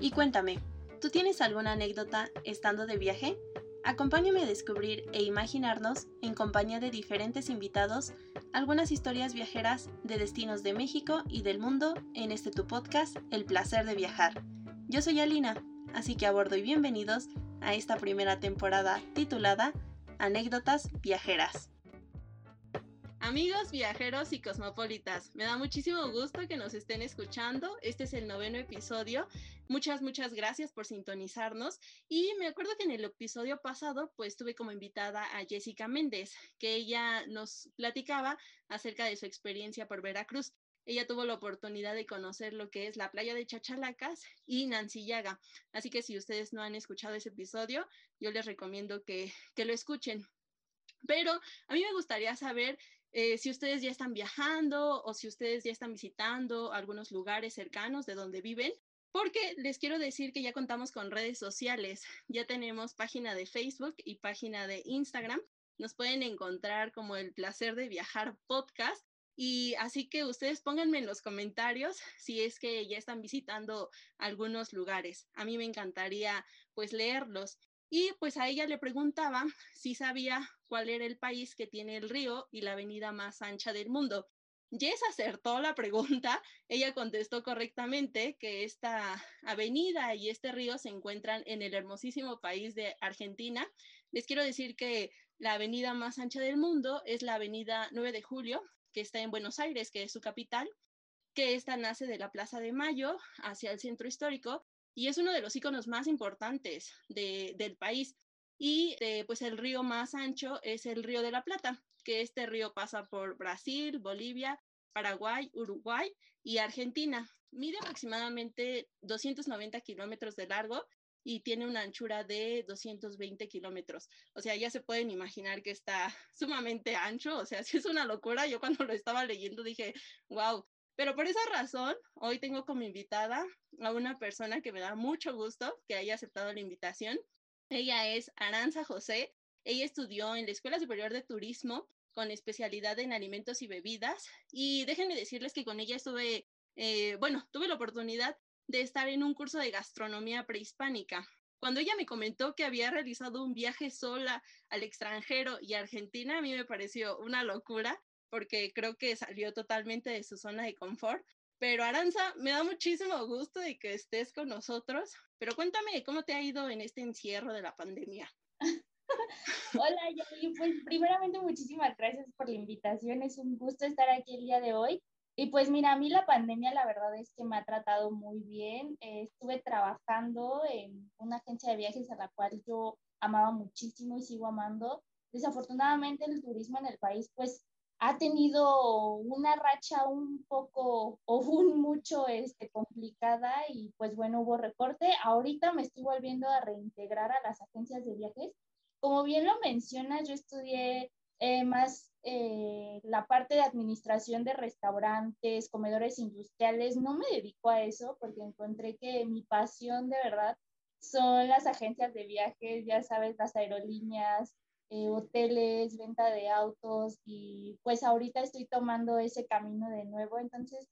Y cuéntame, ¿tú tienes alguna anécdota estando de viaje? Acompáñame a descubrir e imaginarnos, en compañía de diferentes invitados, algunas historias viajeras de destinos de México y del mundo en este tu podcast, El placer de viajar. Yo soy Alina, así que a bordo y bienvenidos a esta primera temporada titulada Anécdotas Viajeras. Amigos, viajeros y cosmopolitas, me da muchísimo gusto que nos estén escuchando. Este es el noveno episodio. Muchas, muchas gracias por sintonizarnos. Y me acuerdo que en el episodio pasado, pues tuve como invitada a Jessica Méndez, que ella nos platicaba acerca de su experiencia por Veracruz. Ella tuvo la oportunidad de conocer lo que es la playa de Chachalacas y Nancillaga. Así que si ustedes no han escuchado ese episodio, yo les recomiendo que, que lo escuchen. Pero a mí me gustaría saber eh, si ustedes ya están viajando o si ustedes ya están visitando algunos lugares cercanos de donde viven, porque les quiero decir que ya contamos con redes sociales, ya tenemos página de Facebook y página de Instagram. Nos pueden encontrar como el placer de viajar podcast. Y así que ustedes pónganme en los comentarios si es que ya están visitando algunos lugares. A mí me encantaría pues leerlos. Y pues a ella le preguntaba si sabía cuál era el país que tiene el río y la avenida más ancha del mundo. Jess acertó la pregunta, ella contestó correctamente que esta avenida y este río se encuentran en el hermosísimo país de Argentina. Les quiero decir que la avenida más ancha del mundo es la avenida 9 de Julio, que está en Buenos Aires, que es su capital, que esta nace de la Plaza de Mayo hacia el centro histórico y es uno de los iconos más importantes del país. Y eh, pues el río más ancho es el río de la Plata, que este río pasa por Brasil, Bolivia, Paraguay, Uruguay y Argentina. Mide aproximadamente 290 kilómetros de largo y tiene una anchura de 220 kilómetros. O sea, ya se pueden imaginar que está sumamente ancho. O sea, sí es una locura. Yo cuando lo estaba leyendo dije, wow, pero por esa razón, hoy tengo como invitada a una persona que me da mucho gusto que haya aceptado la invitación. Ella es Aranza José. Ella estudió en la Escuela Superior de Turismo con especialidad en alimentos y bebidas. Y déjenme decirles que con ella estuve, eh, bueno, tuve la oportunidad de estar en un curso de gastronomía prehispánica. Cuando ella me comentó que había realizado un viaje sola al extranjero y a Argentina, a mí me pareció una locura porque creo que salió totalmente de su zona de confort. Pero Aranza, me da muchísimo gusto de que estés con nosotros, pero cuéntame cómo te ha ido en este encierro de la pandemia. Hola, Yali. Pues primeramente muchísimas gracias por la invitación. Es un gusto estar aquí el día de hoy. Y pues mira, a mí la pandemia la verdad es que me ha tratado muy bien. Eh, estuve trabajando en una agencia de viajes a la cual yo amaba muchísimo y sigo amando. Desafortunadamente el turismo en el país pues ha tenido una racha un poco o un mucho este, complicada y pues bueno, hubo recorte. Ahorita me estoy volviendo a reintegrar a las agencias de viajes. Como bien lo mencionas, yo estudié eh, más eh, la parte de administración de restaurantes, comedores industriales. No me dedico a eso porque encontré que mi pasión de verdad son las agencias de viajes, ya sabes, las aerolíneas, eh, hoteles, venta de autos y pues ahorita estoy tomando ese camino de nuevo. Entonces,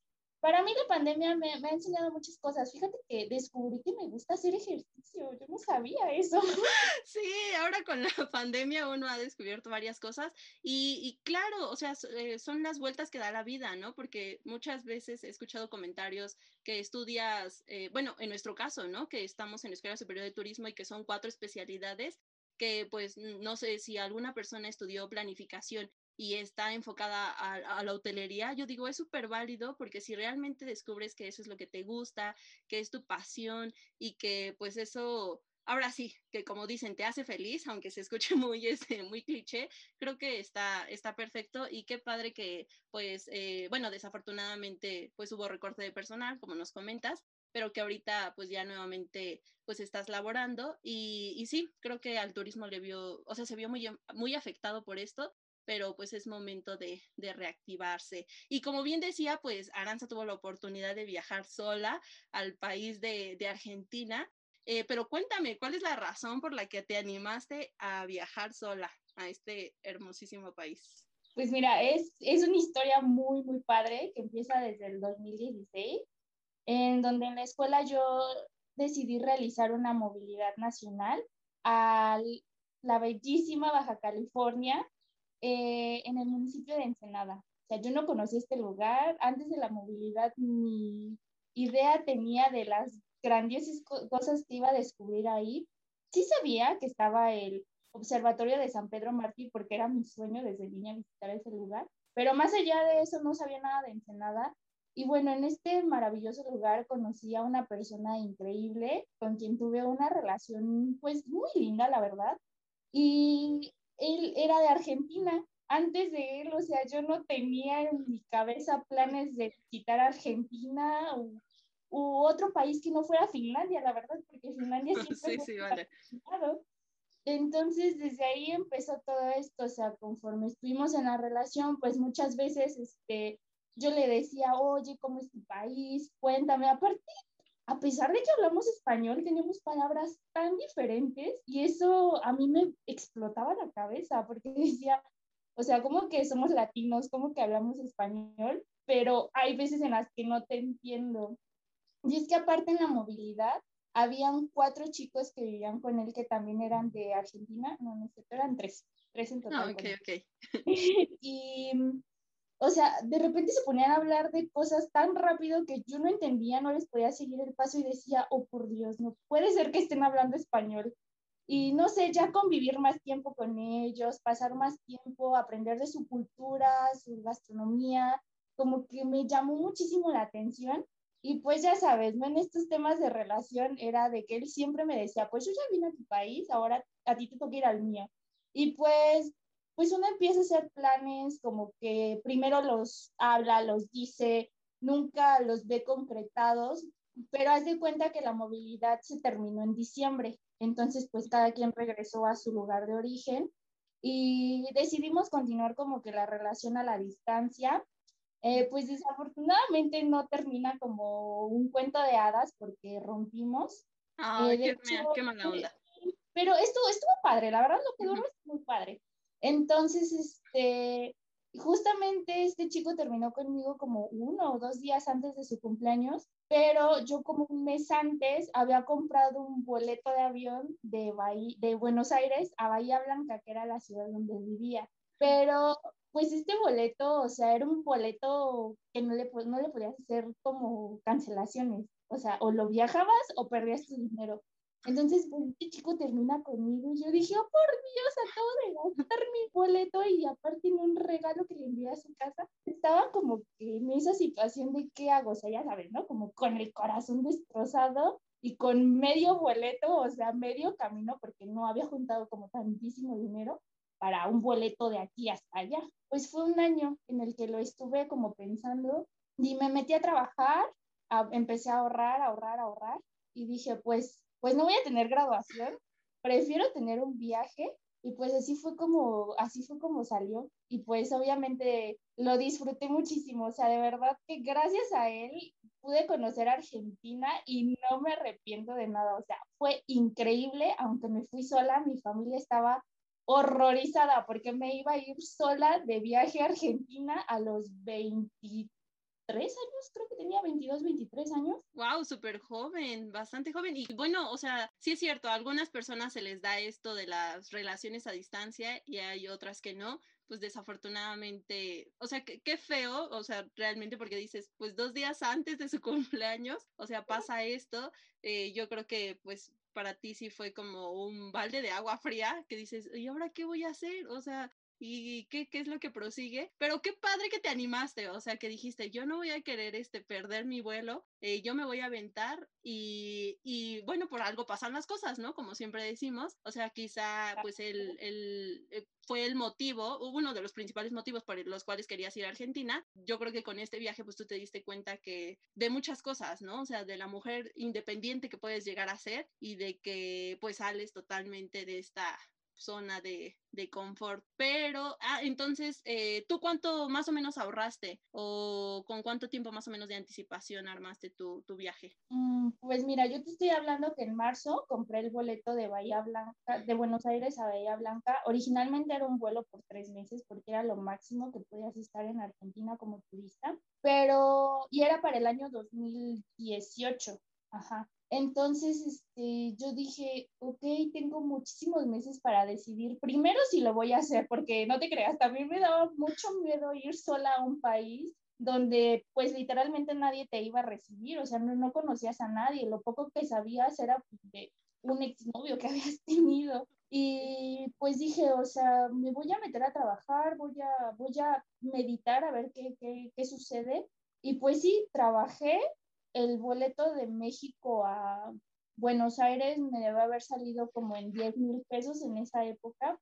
para mí la pandemia me, ha enseñado muchas cosas. Fíjate que descubrí que me gusta hacer ejercicio. Yo no sabía eso. Sí, ahora con la pandemia uno ha descubierto varias cosas y, claro, o sea, eh, son las vueltas que da la vida, ¿no? Porque muchas veces he escuchado comentarios que estudias, eh, bueno, en nuestro caso, ¿no? Que estamos en la Escuela Superior de Turismo y que son cuatro especialidades que pues no sé si alguna persona estudió planificación y está enfocada a, la hotelería, yo digo, es súper válido porque si realmente descubres que eso es lo que te gusta, que es tu pasión y que pues eso, ahora sí, que como dicen, te hace feliz, aunque se escuche muy, este, muy cliché, creo que está, está perfecto y qué padre que pues, eh, bueno, desafortunadamente pues hubo recorte de personal, como nos comentas, pero que ahorita pues ya nuevamente pues estás laborando y, y, sí, creo que al turismo le vio, o sea, se vio muy, muy afectado por esto, pero pues es momento de, de, reactivarse. Y como bien decía, pues Aranza tuvo la oportunidad de viajar sola al país de, de Argentina, eh, pero cuéntame, ¿cuál es la razón por la que te animaste a viajar sola a este hermosísimo país? Pues mira, es, es una historia muy, muy padre que empieza desde el 2016 en donde en la escuela yo decidí realizar una movilidad nacional a la bellísima Baja California eh, en el municipio de Ensenada. O sea, yo no conocí este lugar. Antes de la movilidad, mi idea tenía de las grandiosas cosas que iba a descubrir ahí. Sí sabía que estaba el Observatorio de San Pedro Martí porque era mi sueño desde niña visitar ese lugar, pero más allá de eso no sabía nada de Ensenada. Y bueno, en este maravilloso lugar conocí a una persona increíble con quien tuve una relación pues muy linda, la verdad. Y él era de Argentina. Antes de él, o sea, yo no tenía en mi cabeza planes de visitar Argentina o u otro país que no fuera Finlandia, la verdad, porque Finlandia siempre sí, sí, vale. Entonces, desde ahí empezó todo esto, o sea, conforme estuvimos en la relación, pues muchas veces este, yo le decía, oye, ¿cómo es tu país? Cuéntame. Aparte, a pesar de que hablamos español, tenemos palabras tan diferentes y eso a mí me explotaba la cabeza porque decía, o sea, como que somos latinos, como que hablamos español, pero hay veces en las que no te entiendo. Y es que aparte en la movilidad, habían cuatro chicos que vivían con él que también eran de Argentina, no, no sé, eran tres, tres en total. Ah, ok, ok. y, o sea, de repente se ponían a hablar de cosas tan rápido que yo no entendía, no les podía seguir el paso y decía, oh por Dios, no puede ser que estén hablando español. Y no sé, ya convivir más tiempo con ellos, pasar más tiempo, aprender de su cultura, su gastronomía, como que me llamó muchísimo la atención y pues ya sabes, ¿no? En estos temas de relación era de que él siempre me decía, pues yo ya vine a tu país, ahora a ti te toca ir al mío. Y pues, pues uno empieza a hacer planes como que primero los habla, los dice, nunca los ve concretados, pero haz de cuenta que la movilidad se terminó en diciembre. Entonces, pues cada quien regresó a su lugar de origen y decidimos continuar como que la relación a la distancia eh, pues desafortunadamente no termina como un cuento de hadas porque rompimos. Ah, qué, qué, mala onda. pero estuvo, estuvo padre, la verdad lo que duró es muy padre. Entonces, este, justamente este chico terminó conmigo como uno o dos días antes de su cumpleaños, pero yo como un mes antes había comprado un boleto de avión de, de Buenos Aires a Bahía Blanca, que era la ciudad donde vivía. Pero pues este boleto, o sea, era un boleto que no le, no le podías hacer como cancelaciones, o sea, o lo viajabas o perdías tu dinero. Entonces, pues este chico termina conmigo y yo dije, oh, por Dios, acabo de gastar mi boleto y aparte en un regalo que le envié a su casa. Estaba como que en esa situación de qué hago, o sea, ya sabes, ¿no? Como con el corazón destrozado y con medio boleto, o sea, medio camino, porque no había juntado como tantísimo dinero para un boleto de aquí hasta allá. Pues fue un año en el que lo estuve como pensando y me metí a trabajar, empecé a ahorrar, ahorrar, ahorrar y dije, pues, pues no voy a tener graduación, prefiero tener un viaje y pues así fue como así fue como salió y pues obviamente lo disfruté muchísimo, o sea, de verdad que gracias a él pude conocer Argentina y no me arrepiento de nada, o sea, fue increíble, aunque me fui sola, mi familia estaba horrorizada porque me iba a ir sola de viaje a Argentina a los 23 años, creo que tenía 22, 23 años. Wow, súper joven, bastante joven. Y bueno, o sea, sí es cierto, a algunas personas se les da esto de las relaciones a distancia y hay otras que no. Pues desafortunadamente, o sea, qué feo, o sea, realmente porque dices, pues dos días antes de su cumpleaños, o sea, pasa esto, eh, yo creo que pues para ti sí fue como un balde de agua fría que dices, ¿y ahora qué voy a hacer? O sea, ¿y qué, qué es lo que prosigue? Pero qué padre que te animaste, o sea, que dijiste, yo no voy a querer este, perder mi vuelo, eh, yo me voy a aventar y, y, bueno, por algo pasan las cosas, ¿no? Como siempre decimos, o sea, quizá pues el, el, eh, fue el motivo, uno de los principales motivos por los cuales querías ir a Argentina. Yo creo que con este viaje pues tú te diste cuenta que de muchas cosas, ¿no? O sea, de la mujer independiente que puedes llegar a ser y de que pues sales totalmente de esta zona de, de confort. Pero, ah, entonces, eh, ¿tú cuánto más o menos ahorraste o con cuánto tiempo más o menos de anticipación armaste tu, tu viaje? Mm, pues mira, yo te estoy hablando que en marzo compré el boleto de Bahía Blanca, de Buenos Aires a Bahía Blanca. Originalmente era un vuelo por tres meses porque era lo máximo que podías estar en Argentina como turista, pero, y era para el año 2018. Ajá. Entonces, este, yo dije, ok, tengo muchísimos meses para decidir primero si lo voy a hacer, porque no te creas, también me daba mucho miedo ir sola a un país donde pues literalmente nadie te iba a recibir, o sea, no, no conocías a nadie, lo poco que sabías era de un exnovio que habías tenido. Y pues dije, o sea, me voy a meter a trabajar, voy a, voy a meditar a ver qué, qué, qué sucede. Y pues sí, trabajé, el boleto de México a Buenos Aires me debe haber salido como en 10 mil pesos en esa época,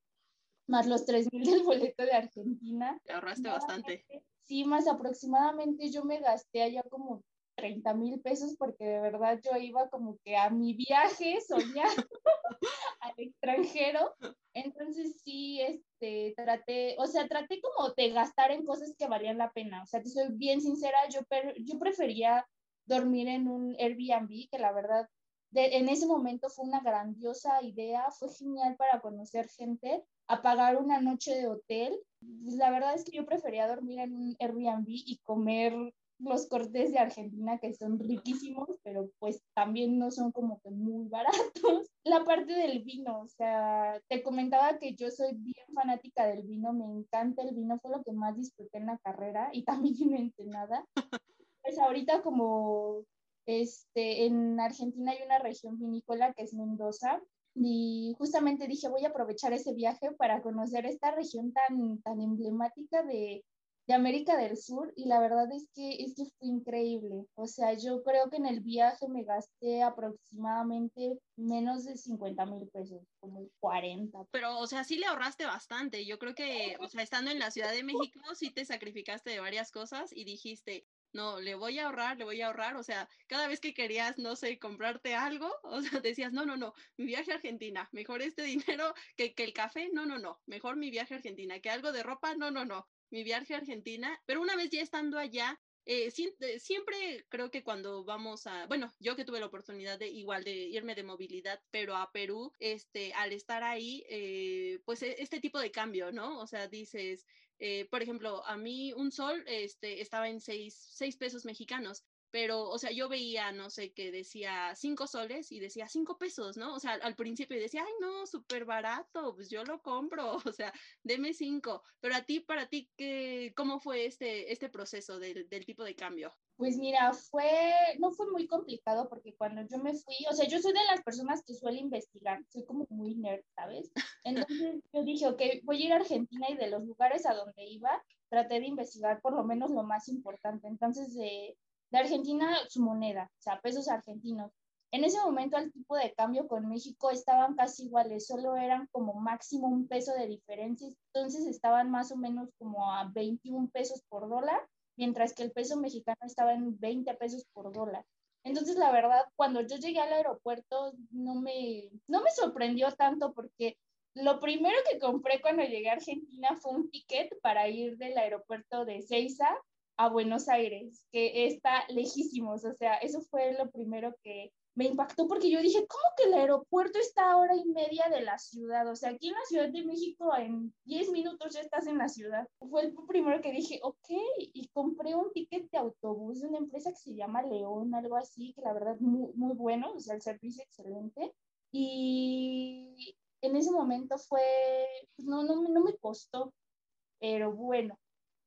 más los 3 mil del boleto de Argentina. Te ahorraste bastante. Sí, más aproximadamente yo me gasté allá como 30 mil pesos porque de verdad yo iba como que a mi viaje soñando al extranjero. Entonces sí, este, traté, o sea, traté como de gastar en cosas que valían la pena. O sea, te soy bien sincera, yo, yo prefería dormir en un Airbnb, que la verdad en ese momento fue una grandiosa idea, fue genial para conocer gente, a pagar una noche de hotel. Pues, la verdad es que yo prefería dormir en un Airbnb y comer los cortes de Argentina que son riquísimos, pero pues también no son como que muy baratos. La parte del vino, o sea, te comentaba que yo soy bien fanática del vino, me encanta el vino, fue lo que más disfruté en la carrera y también en nada pues ahorita como este, en Argentina hay una región vinícola que es Mendoza y justamente dije voy a aprovechar ese viaje para conocer esta región tan, tan emblemática de, de América del Sur y la verdad es que, es que fue increíble. O sea, yo creo que en el viaje me gasté aproximadamente menos de 50 mil pesos, como 40. Pero, o sea, sí le ahorraste bastante. Yo creo que, o sea, estando en la Ciudad de México, sí te sacrificaste de varias cosas y dijiste, no, le voy a ahorrar, le voy a ahorrar, o sea, cada vez que querías, no sé, comprarte algo, o sea, decías, no, no, no, mi viaje a Argentina, mejor este dinero que, que el café, no, no, no, mejor mi viaje a Argentina, que algo de ropa, no, no, no, mi viaje a Argentina, pero una vez ya estando allá, eh, siempre creo que cuando vamos a, bueno, yo que tuve la oportunidad de igual de irme de movilidad, pero a Perú, este, al estar ahí, eh, pues e, este tipo de cambio, ¿no? O sea, dices, eh, por ejemplo, a mí un sol este, estaba en seis, seis pesos mexicanos, pero, o sea, yo veía, no sé, que decía cinco soles y decía cinco pesos, ¿no? O sea, al principio decía, ay, no, súper barato, pues yo lo compro, o sea, deme cinco. Pero a ti, para ti, ¿qué, ¿cómo fue este, este proceso del, del tipo de cambio? Pues mira, fue, no fue muy complicado porque cuando yo me fui, o sea, yo soy de las personas que suele investigar, soy como muy nerd, ¿sabes? Entonces yo dije, ok, voy a ir a Argentina y de los lugares a donde iba, traté de investigar por lo menos lo más importante. Entonces, de, de Argentina, su moneda, o sea, pesos argentinos. En ese momento el tipo de cambio con México estaban casi iguales, solo eran como máximo un peso de diferencia, entonces estaban más o menos como a 21 pesos por dólar mientras que el peso mexicano estaba en 20 pesos por dólar. Entonces, la verdad, cuando yo llegué al aeropuerto, no me, no me sorprendió tanto porque lo primero que compré cuando llegué a Argentina fue un ticket para ir del aeropuerto de Ceiza a Buenos Aires, que está lejísimos. O sea, eso fue lo primero que, me impactó porque yo dije, ¿cómo que el aeropuerto está a hora y media de la ciudad? O sea, aquí en la Ciudad de México en 10 minutos ya estás en la ciudad. Fue el primero que dije, ok, y compré un ticket de autobús de una empresa que se llama León, algo así, que la verdad muy, muy bueno, o sea, el servicio excelente. Y en ese momento fue, pues no, no, no me costó, pero bueno,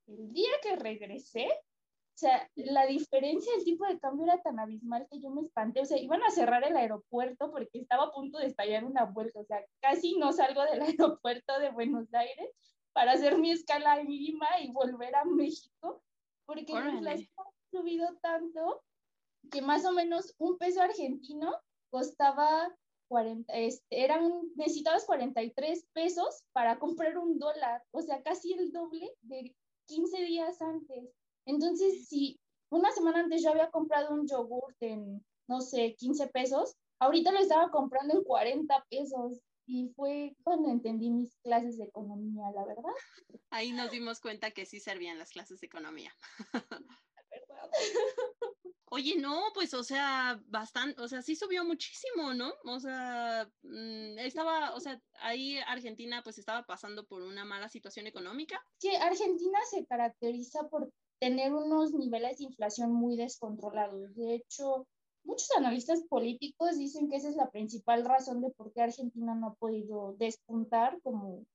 el día que regresé, o sea, la diferencia del tipo de cambio era tan abismal que yo me espanté. O sea, iban a cerrar el aeropuerto porque estaba a punto de estallar una vuelta. O sea, casi no salgo del aeropuerto de Buenos Aires para hacer mi escala en Lima y volver a México, porque la inflación ha subido tanto que más o menos un peso argentino costaba 40, este, eran, necesitabas 43 pesos para comprar un dólar, o sea, casi el doble de 15 días antes. Entonces, si una semana antes yo había comprado un yogurt en, no sé, 15 pesos, ahorita lo estaba comprando en 40 pesos. Y fue cuando entendí mis clases de economía, la verdad. Ahí nos dimos cuenta que sí servían las clases de economía. Oye, no, pues, o sea, bastante, o sea, sí subió muchísimo, ¿no? O sea, mm, estaba, o sea, ahí Argentina pues estaba pasando por una mala situación económica. Que Argentina se caracteriza por tener unos niveles de inflación muy descontrolados. De hecho, muchos analistas políticos dicen que esa es la principal razón de por qué Argentina no ha podido despuntar como,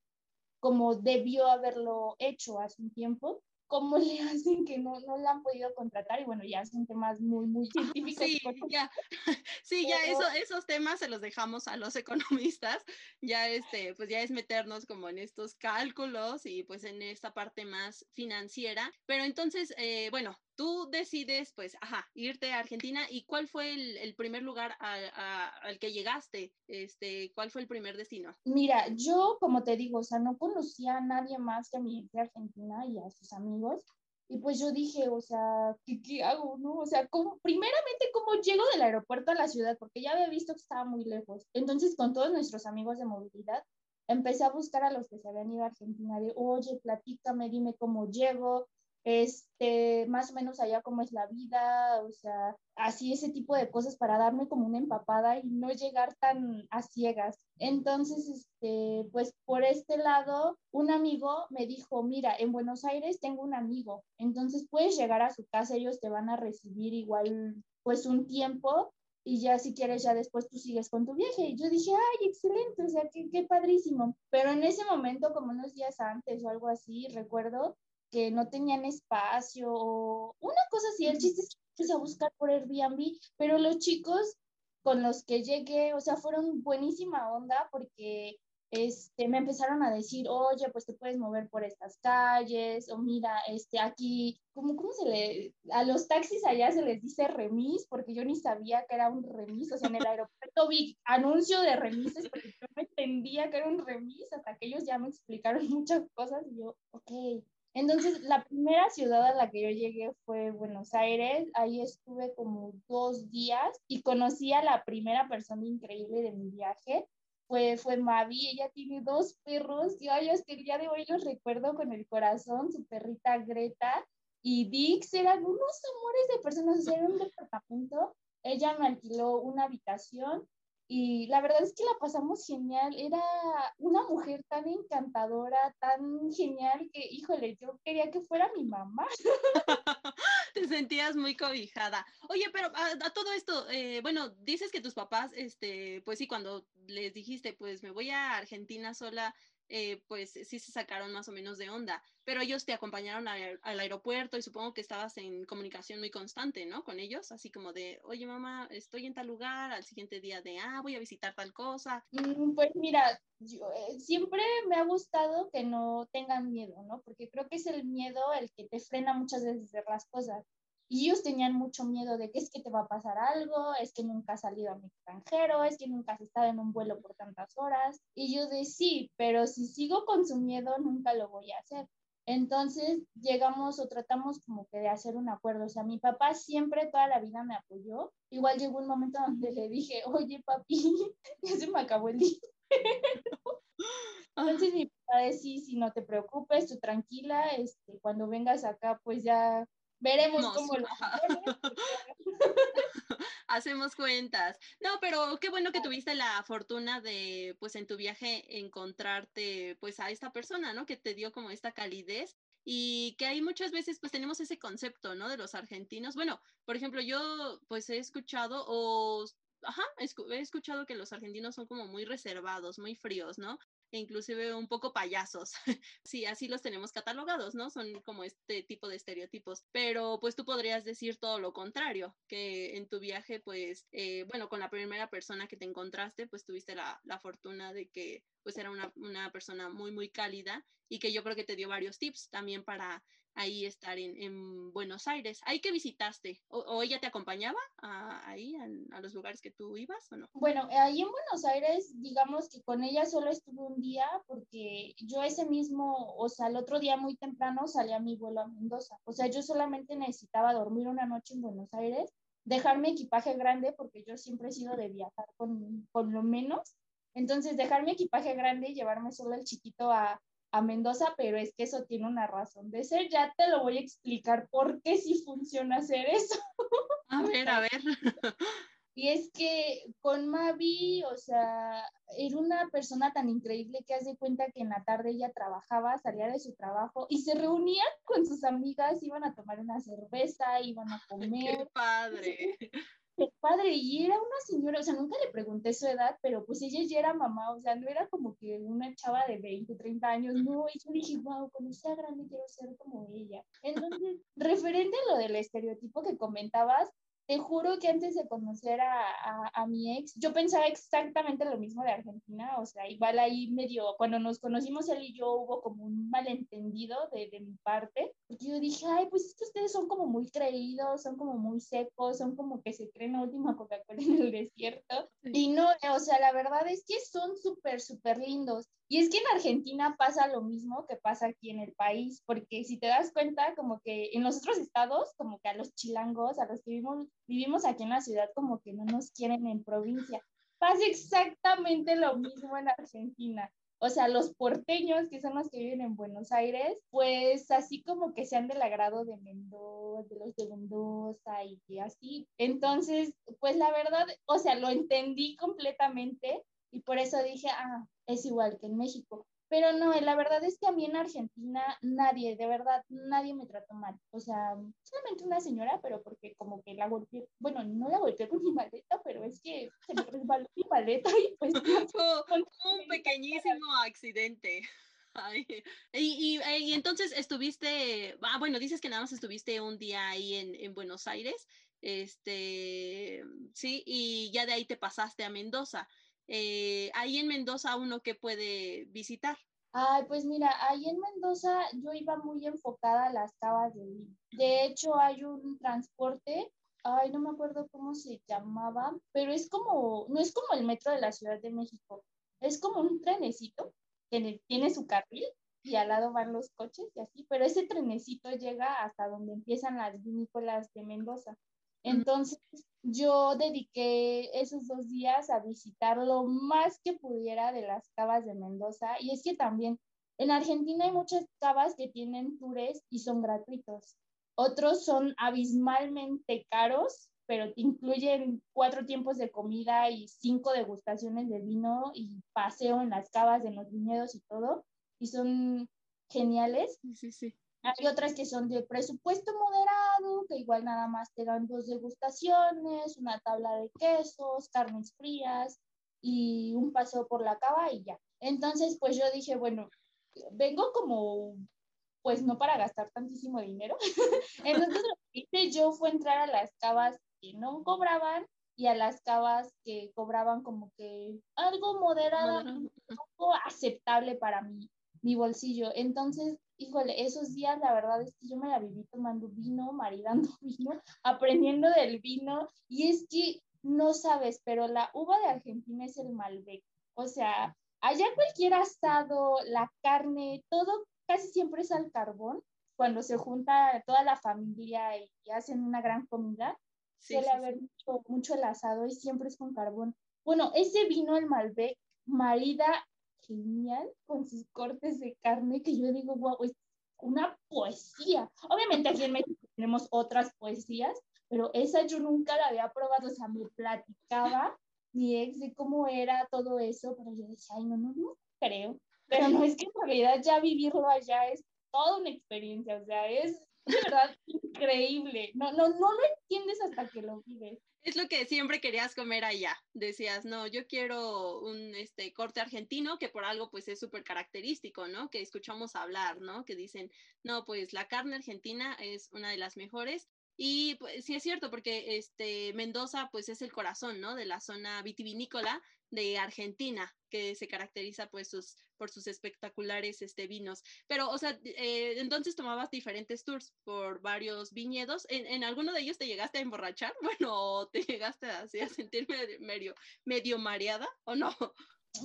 como debió haberlo hecho hace un tiempo cómo le hacen que no, no la han podido contratar y bueno, ya son temas muy, muy científicos. Sí, ya, sí, ya eso, esos temas se los dejamos a los economistas, ya este, pues ya es meternos como en estos cálculos y pues en esta parte más financiera, pero entonces, eh, bueno, tú decides, pues, ajá, irte a Argentina y cuál fue el, primer lugar al que llegaste, este, cuál fue el primer destino. Mira, yo, como te digo, o sea, no conocía a nadie más que a mi gente Argentina y a sus amigos. Y pues yo dije, o sea, ¿qué, qué hago? ¿No? O sea, ¿cómo, primeramente, ¿cómo llego del aeropuerto a la ciudad? Porque ya había visto que estaba muy lejos. Entonces, con todos nuestros amigos de movilidad, empecé a buscar a los que se habían ido a Argentina de, oye, platícame, dime cómo llego, este, más o menos allá cómo es la vida, o sea, así ese tipo de cosas para darme como una empapada y no llegar tan a ciegas. Entonces, este, pues por este lado, un amigo me dijo, mira, en Buenos Aires tengo un amigo, entonces puedes llegar a su casa, ellos te van a recibir igual pues un tiempo y ya si quieres ya después tú sigues con tu viaje. Y yo dije, ay, excelente, o sea, qué, qué padrísimo. Pero en ese momento, como unos días antes o algo así, recuerdo, que no tenían espacio o una cosa así. El chiste es que a buscar por Airbnb, pero los chicos con los que llegué, o sea, fueron buenísima onda porque este, me empezaron a decir, oye, pues te puedes mover por estas calles, o mira, este, aquí, ¿cómo, ¿cómo se le, a los taxis allá se les dice remis? Porque yo ni sabía que era un remis, o sea, en el aeropuerto vi anuncio de remises, porque yo no entendía que era un remis, hasta que ellos ya me explicaron muchas cosas, y yo, ok, entonces, la primera ciudad a la que yo llegué fue Buenos Aires. Ahí estuve como dos días y conocí a la primera persona increíble de mi viaje. Fue, fue Mavi, ella tiene dos perros y ay, hasta el día de hoy los recuerdo con el corazón, su perrita Greta y Dix eran unos amores de personas, era un departamento. Ella me alquiló una habitación y la verdad es que la pasamos genial. Era una mujer tan encantadora, tan genial que, híjole, yo quería que fuera mi mamá. Te sentías muy cobijada. Oye, pero a, todo esto, eh, bueno, dices que tus papás, este, pues sí, cuando les dijiste, pues me voy a Argentina sola, eh, pues sí se sacaron más o menos de onda, pero ellos te acompañaron al, aeropuerto y supongo que estabas en comunicación muy constante, ¿no? Con ellos, así como de, oye mamá, estoy en tal lugar, al siguiente día de, ah, voy a visitar tal cosa. Mm, pues mira, yo, eh, siempre me ha gustado que no tengan miedo, ¿no? Porque creo que es el miedo el que te frena muchas veces de las cosas. Y ellos tenían mucho miedo de que es que te va a pasar algo, es que nunca has salido a mi extranjero, es que nunca has estado en un vuelo por tantas horas. Y yo de sí, pero si sigo con su miedo, nunca lo voy a hacer. Entonces llegamos o tratamos como que de hacer un acuerdo. O sea, mi papá siempre toda la vida me apoyó. Igual llegó un momento donde le dije, oye papi, ya se me acabó el dinero. Entonces mi papá decía, sí, sí, no te preocupes, tú tranquila, este, cuando vengas acá, pues ya Veremos cómo lo Hacemos cuentas. No, pero qué bueno que tuviste la fortuna de, pues en tu viaje, encontrarte, pues a esta persona, ¿no? Que te dio como esta calidez y que hay muchas veces, pues tenemos ese concepto, ¿no? De los argentinos. Bueno, por ejemplo, yo, pues he escuchado o ajá, he escuchado que los argentinos son como muy reservados, muy fríos, ¿no? E inclusive un poco payasos. sí, así los tenemos catalogados, ¿no? Son como este tipo de estereotipos. Pero pues tú podrías decir todo lo contrario, que en tu viaje, pues, eh, bueno, con la primera persona que te encontraste, pues tuviste la, la fortuna de que pues era una, una, persona muy, muy cálida y que yo creo que te dio varios tips también para ahí estar en, en Buenos Aires. ¿Ahí que visitaste? ¿O, ella te acompañaba a, ahí a, los lugares que tú ibas o no? Bueno, ahí en Buenos Aires, digamos que con ella solo estuve un día porque yo ese mismo, o sea, el otro día muy temprano salí a mi vuelo a Mendoza. O sea, yo solamente necesitaba dormir una noche en Buenos Aires, dejar mi equipaje grande porque yo siempre he sido de viajar con, con lo menos. Entonces, dejar mi equipaje grande y llevarme solo el chiquito a, a Mendoza, pero es que eso tiene una razón de ser. Ya te lo voy a explicar por qué sí funciona hacer eso. A ver, a ver. Y es que con Mavi, o sea, era una persona tan increíble que hace cuenta que en la tarde ella trabajaba, salía de su trabajo y se reunían con sus amigas, iban a tomar una cerveza, iban a comer. ¡Qué padre! qué padre, y era una señora, o sea, nunca le pregunté su edad, pero pues ella ya era mamá, o sea, no era como que una chava de 20, 30 años, no, y yo dije, wow, cuando sea grande quiero ser como ella. Entonces, referente a lo del estereotipo que comentabas, te juro que antes de conocer a, a, mi ex, yo pensaba exactamente lo mismo de Argentina, o sea, igual ahí medio, cuando nos conocimos él y yo hubo como un malentendido de, de mi parte, porque yo dije, ay, pues es que ustedes son como muy creídos, son como muy secos, son como que se creen la última Coca-Cola en el desierto, y no, o sea, la verdad es que son súper, súper lindos. Y es que en Argentina pasa lo mismo que pasa aquí en el país, porque si te das cuenta, como que en los otros estados, como que a los chilangos, a los que vivimos, vivimos aquí en la ciudad, como que no nos quieren en provincia. Pasa exactamente lo mismo en Argentina. O sea, los porteños, que son los que viven en Buenos Aires, pues así como que sean del agrado de Mendoza, de los de Mendoza y así. Entonces, pues la verdad, o sea, lo entendí completamente y por eso dije, ah, es igual que en México. Pero no, la verdad es que a mí en Argentina nadie, de verdad, nadie me trató mal. O sea, solamente una señora, pero porque como que la golpeé, bueno, no la golpeé con mi maleta, pero es que se me resbaló mi maleta y pues... Fue un pequeñísimo accidente. Y, y, entonces estuviste, ah, bueno, dices que nada más estuviste un día ahí en, en Buenos Aires, este, sí, y ya de ahí te pasaste a Mendoza. Eh, ahí en Mendoza uno que puede visitar. Ay, pues mira, ahí en Mendoza yo iba muy enfocada a las cavas de vino. De hecho, hay un transporte, ay, no me acuerdo cómo se llamaba, pero es como, no es como el metro de la Ciudad de México, es como un trenecito que tiene su carril y al lado van los coches y así, pero ese trenecito llega hasta donde empiezan las vinícolas de Mendoza. Entonces, yo dediqué esos dos días a visitar lo más que pudiera de las cavas de Mendoza. Y es que también en Argentina hay muchas cavas que tienen tours y son gratuitos. Otros son abismalmente caros, pero te incluyen cuatro tiempos de comida y cinco degustaciones de vino y paseo en las cavas de los viñedos y todo. Y son geniales. Sí, sí. Hay otras que son de presupuesto moderado, que igual nada más te dan dos degustaciones, una tabla de quesos, carnes frías y un paseo por la cava y ya. Entonces, pues yo dije, bueno, vengo como, pues no para gastar tantísimo dinero. Entonces lo que hice yo fue entrar a las cavas que no cobraban y a las cavas que cobraban como que algo moderado, un poco aceptable para mí, mi bolsillo. Entonces híjole, esos días la verdad es que yo me la viví tomando vino, maridando vino, aprendiendo del vino, y es que no sabes, pero la uva de Argentina es el Malbec. O sea, allá cualquier asado, la carne, todo casi siempre es al carbón. Cuando se junta toda la familia y, hacen una gran comida, suele haber Mucho, mucho el asado y siempre es con carbón. Bueno, ese vino, el Malbec, marida genial con sus cortes de carne que yo digo, wow, es una poesía. Obviamente aquí en México tenemos otras poesías, pero esa yo nunca la había probado, o sea, me platicaba mi ex de cómo era todo eso, pero yo decía, ay, no, no, no creo. Pero no es que en realidad ya vivirlo allá es toda una experiencia, o sea, es de verdad increíble. No, no, no lo entiendes hasta que lo vives. Es lo que siempre querías comer allá. Decías, no, yo quiero un este, corte argentino que por algo pues es súper característico, ¿no? Que escuchamos hablar, ¿no? Que dicen, no, pues la carne argentina es una de las mejores y pues, sí es cierto, porque este Mendoza pues es el corazón, ¿no? De la zona vitivinícola de Argentina, que se caracteriza pues sus, por sus espectaculares este, vinos. Pero, o sea, eh, entonces tomabas diferentes tours por varios viñedos. ¿En, ¿En, alguno de ellos te llegaste a emborrachar? Bueno, ¿te llegaste así a sentirme medio, medio mareada o no?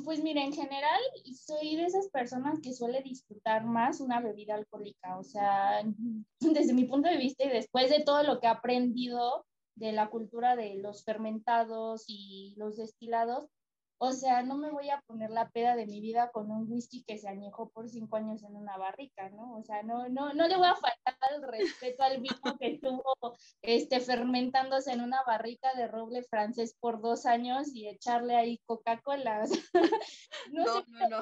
Pues mira, en general soy de esas personas que suele disfrutar más una bebida alcohólica, o sea, desde mi punto de vista y después de todo lo que he aprendido de la cultura de los fermentados y los destilados, o sea, no me voy a poner la peda de mi vida con un whisky que se añejó por cinco años en una barrica, ¿no? O sea, no, no, no le voy a faltar el respeto al vino que estuvo este, fermentándose en una barrica de roble francés por dos años y echarle ahí Coca-Cola. no, no, no, no.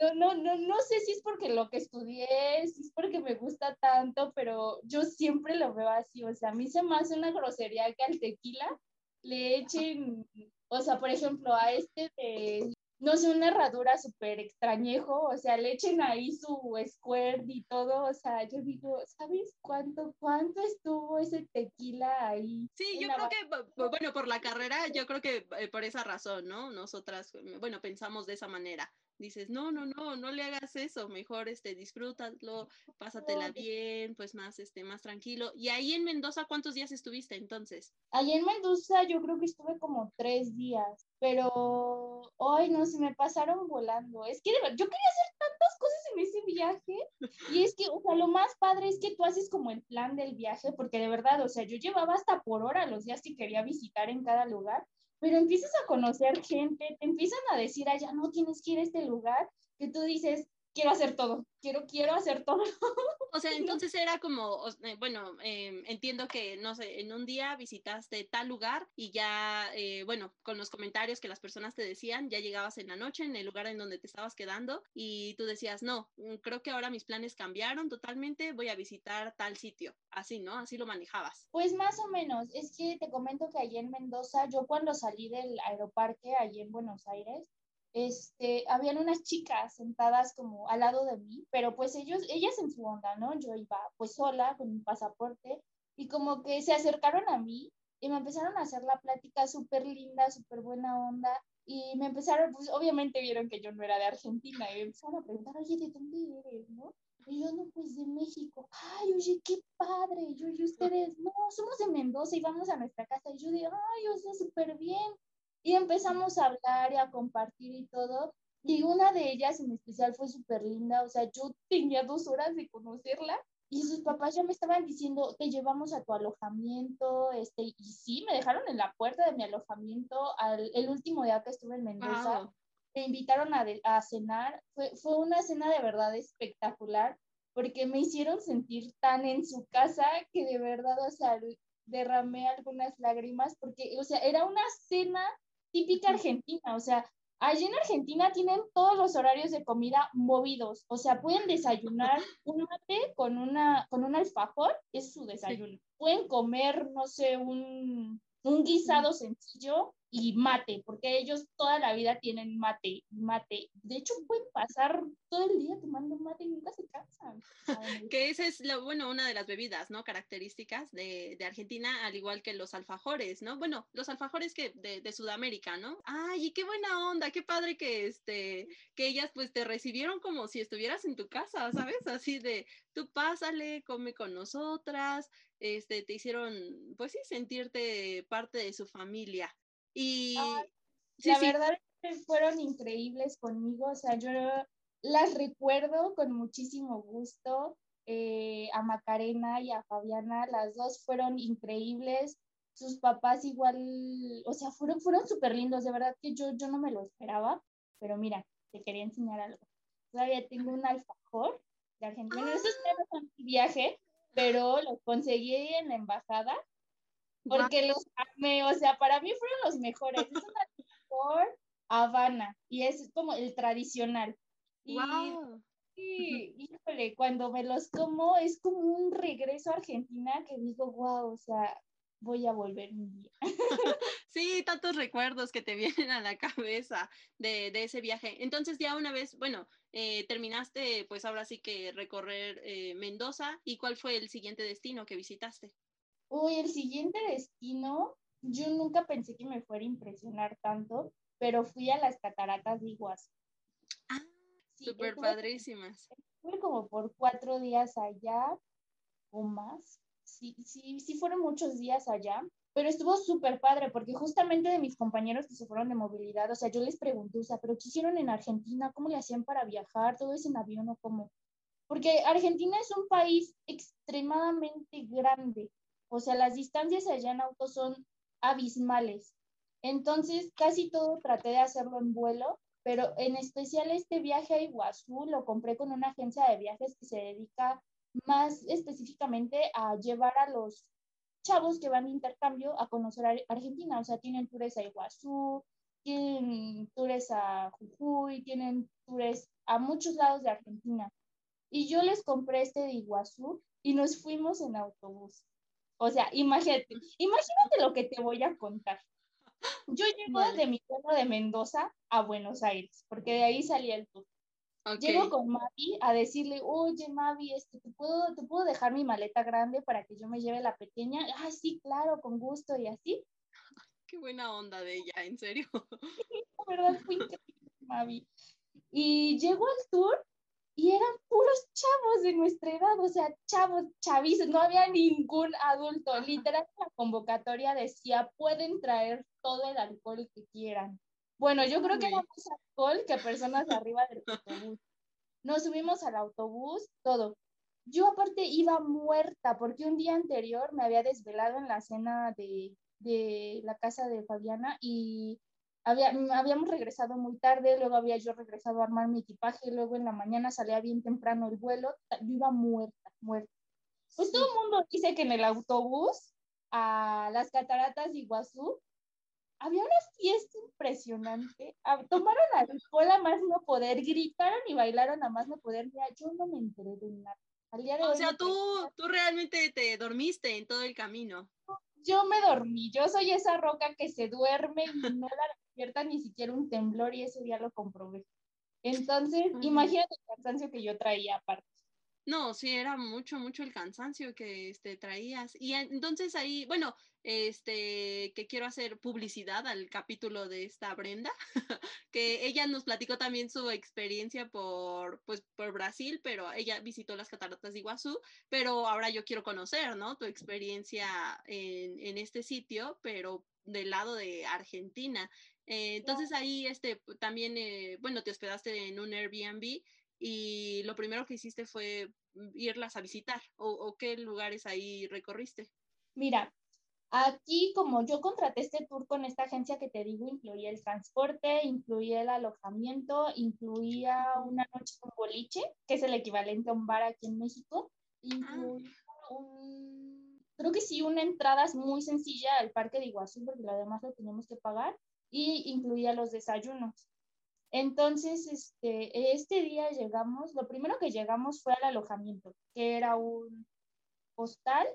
No, no, no, no sé si es porque lo que estudié, si es porque me gusta tanto, pero yo siempre lo veo así. O sea, a mí se me hace una grosería que al tequila le echen, o sea, por ejemplo, a este de no sé, una herradura súper extrañejo, o sea, le echen ahí su squirt y todo, o sea, yo digo, ¿sabes cuánto, cuánto estuvo ese tequila ahí? Sí, yo creo que, bueno, por la carrera, yo creo que eh, por esa razón, ¿no? Nosotras, bueno, pensamos de esa manera dices, no, no, no, no le hagas eso, mejor este, disfrútalo, pásatela bien, pues más, este, más tranquilo. Y ahí en Mendoza, ¿cuántos días estuviste entonces? Ahí en Mendoza yo creo que estuve como tres días, pero hoy no, se me pasaron volando. Es que yo quería hacer tantas cosas en ese viaje y es que, o sea, lo más padre es que tú haces como el plan del viaje, porque de verdad, o sea, yo llevaba hasta por hora los días que quería visitar en cada lugar pero empiezas a conocer gente, te empiezan a decir allá, no tienes que ir a este lugar, que tú dices, quiero hacer todo, quiero, quiero hacer todo. O sea, entonces era como, eh, bueno, em, entiendo que, no sé, en un día visitaste tal lugar y ya, eh, bueno, con los comentarios que las personas te decían, ya llegabas en la noche en el lugar en donde te estabas quedando y tú decías, no, mm, creo que ahora mis planes cambiaron totalmente, voy a visitar tal sitio. Así, ¿no? Así lo manejabas. Pues más o menos, es que te comento que allí en Mendoza, yo cuando salí del aeroparque, allí en Buenos Aires, este, habían unas chicas sentadas como al lado de mí, pero pues ellos, ellas en su onda, ¿no? Yo iba pues sola con mi pasaporte y como que se acercaron a mí y me empezaron a hacer la plática súper linda, súper buena onda y me empezaron, pues obviamente vieron que yo no era de Argentina y me empezaron a preguntar, oye, ¿de dónde eres, no? Y yo, no, pues de México. Ay, oye, qué padre. Yo, y ustedes, no, somos de Mendoza y vamos a nuestra casa. Y yo digo, ay, o sea, súper bien. Y empezamos a hablar y a compartir y todo. Y una de ellas en especial fue súper linda, o sea, yo tenía dos horas de conocerla y sus papás ya me estaban diciendo, te llevamos a tu alojamiento, este, y sí, me dejaron en la puerta de mi alojamiento al, el último día que estuve en Mendoza. Me invitaron a, a cenar, fue, fue una cena de verdad espectacular, porque me hicieron sentir tan en su casa que de verdad, o sea, derramé algunas lágrimas, porque, o sea, era una cena típica argentina, o sea, allí en Argentina tienen todos los horarios de comida movidos, o sea, pueden desayunar un mate con, una, con un alfajor, es su desayuno. Pueden comer, no sé, un, un guisado sencillo y mate, porque ellos toda la vida tienen mate, mate. De hecho, pueden pasar todo el día tomando mate y nunca se cansan. que esa es, lo, bueno, una de las bebidas, ¿no? Características de, de, Argentina, al igual que los alfajores, ¿no? Bueno, los alfajores que de, de, Sudamérica, ¿no? Ay, y qué buena onda, qué padre que, este, que ellas pues te recibieron como si estuvieras en tu casa, ¿sabes? Así de, tú pásale, come con nosotras, este, te hicieron, pues sí, sentirte parte de su familia. Y la verdad es que fueron increíbles conmigo, o sea, yo las recuerdo con muchísimo gusto. Eh, a Macarena y a Fabiana, las dos fueron increíbles. Sus papás igual, o sea, fueron, fueron súper lindos, de verdad que yo, yo no me lo esperaba, pero mira, te quería enseñar algo. Todavía tengo un alfajor de Argentina, eso es mi viaje, pero lo conseguí en la embajada porque los amé, o sea, para mí fueron los mejores. Es una mejor Habana y es como el tradicional. Y, y, híjole, cuando me los como es como un regreso a Argentina que digo, wow, o sea, voy a volver un día. sí, tantos recuerdos que te vienen a la cabeza de, de ese viaje. Entonces ya una vez, bueno, eh, terminaste pues ahora sí que recorrer eh, Mendoza y cuál fue el siguiente destino que visitaste. Uy, el siguiente destino, yo nunca pensé que me fuera a impresionar tanto, pero fui a las cataratas de Iguazú. Ah, súper padrísimas. Fui como por cuatro días allá o más. Sí, sí, sí fueron muchos días allá, pero estuvo súper padre porque justamente de mis compañeros que se fueron de movilidad, o sea, yo les pregunté, o sea, ¿pero qué hicieron en Argentina? ¿Cómo le hacían para viajar? ¿Todo es en avión o cómo? Porque Argentina es un país extremadamente grande o sea, las distancias allá en auto son abismales. Entonces, casi todo traté de hacerlo en vuelo, pero en especial este viaje a Iguazú lo compré con una agencia de viajes que se dedica más específicamente a llevar a los chavos que van de intercambio a conocer Argentina. O sea, tienen tours a Iguazú, tienen tours a Jujuy, tienen tours a muchos lados de Argentina. Y yo les compré este de Iguazú y nos fuimos en autobús. O sea, imagínate, imagínate lo que te voy a contar. Yo llego de mi pueblo de Mendoza a Buenos Aires, porque de ahí salía el tour. Llego con Mavi a decirle, oye Mavi, este, ¿te, puedo, ¿te puedo dejar mi maleta grande para que yo me lleve la pequeña? Ah, sí, claro, con gusto y así. Qué buena onda de ella, en serio. la verdad fue increíble, Mavi. Y llegó al tour y eran puros chavos de nuestra edad, o sea, chavos, chavizos, no había ningún adulto. Literal, la convocatoria decía, pueden traer todo el alcohol que quieran. Bueno, yo creo que era más alcohol que personas arriba del autobús. Nos subimos al autobús, todo. Yo aparte iba muerta porque un día anterior me había desvelado en la cena de, de la casa de Fabiana y había, mm, habíamos regresado muy tarde, luego había yo regresado a armar mi equipaje, luego en la mañana salía bien temprano el vuelo, yo iba muerta, muerta. Pues todo el mundo dice que en el autobús a las cataratas de Iguazú había una fiesta impresionante, tomaron alcohol a más no poder, gritaron y bailaron a más no poder, ya yo no me enteré de nada. O sea, tú, tú realmente te dormiste en todo el camino. Yo me dormí, yo soy esa roca que se duerme y no la ni siquiera un temblor y eso ya lo comprobé. Entonces, imagínate el cansancio que yo traía aparte. No, sí, era mucho, mucho el cansancio que este, traías. Y entonces ahí, bueno, este, que quiero hacer publicidad al capítulo de esta Brenda, que ella nos platicó también su experiencia por, pues, por Brasil, pero ella visitó las cataratas de Iguazú, pero ahora yo quiero conocer, ¿no? Tu experiencia en, en este sitio, pero del lado de Argentina. Eh, entonces ahí este, también, eh, bueno, te hospedaste en un Airbnb y lo primero que hiciste fue irlas a visitar o, qué lugares ahí recorriste. Mira, aquí como yo contraté este tour con esta agencia que te digo, incluía el transporte, incluía el alojamiento, incluía una noche con boliche, que es el equivalente a un bar aquí en México, incluía ah. un, creo que sí, una entrada muy sencilla al parque de Iguazú, porque lo demás lo tenemos que pagar, y incluía los desayunos. Entonces, este, este día llegamos, lo primero que llegamos fue al alojamiento, que era un hostal,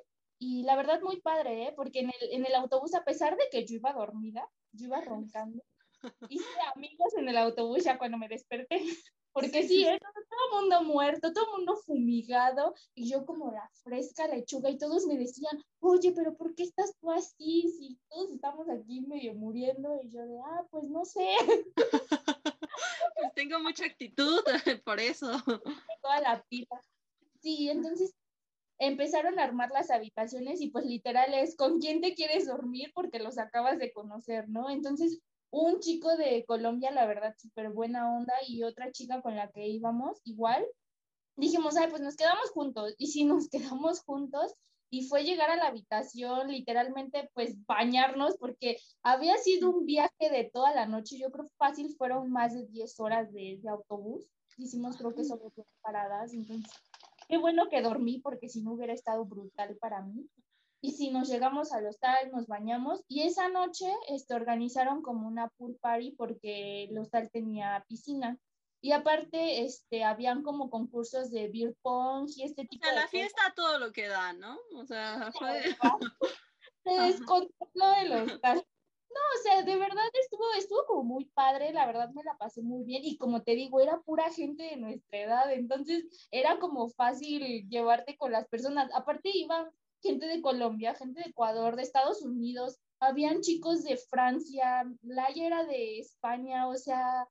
y la verdad muy padre, ¿eh? porque en el, en el autobús, a pesar de que yo iba dormida, yo iba roncando, hice amigos en el autobús ya cuando me desperté. Porque sí, ¿eh? todo el mundo muerto, todo el mundo fumigado, y yo como la fresca lechuga, y todos me decían, oye, pero ¿por qué estás tú así? Si todos estamos aquí medio muriendo, y yo de, ah, pues no sé. pues tengo mucha actitud, por eso. Toda la pila. Sí, entonces empezaron a armar las habitaciones y pues literal es con quién te quieres dormir porque los acabas de conocer, ¿no? Entonces un chico de Colombia, la verdad, súper buena onda, y otra chica con la que íbamos, igual. Dijimos, ay, pues nos quedamos juntos. Y sí, nos quedamos juntos. Y fue llegar a la habitación, literalmente, pues bañarnos, porque había sido un viaje de toda la noche. Yo creo fácil fueron más de 10 horas de, de autobús. Hicimos, creo que sobre paradas. Entonces, qué bueno que dormí, porque si no hubiera estado brutal para mí. Y si nos llegamos al hostal, nos bañamos. Y esa noche este, organizaron como una pool party porque el hostal tenía piscina. Y aparte, este, habían como concursos de beer pong y este tipo o sea, la fiesta todo lo que da, ¿no? O sea, fue... Se descontroló el hostal. No, o sea, de verdad estuvo, estuvo como muy padre, la verdad me la pasé muy bien y como te digo, era pura gente de nuestra edad, entonces era como fácil llevarte con las personas. Aparte iban gente de Colombia, gente de Ecuador, de Estados Unidos, habían chicos de Francia, Laia era de España, o sea,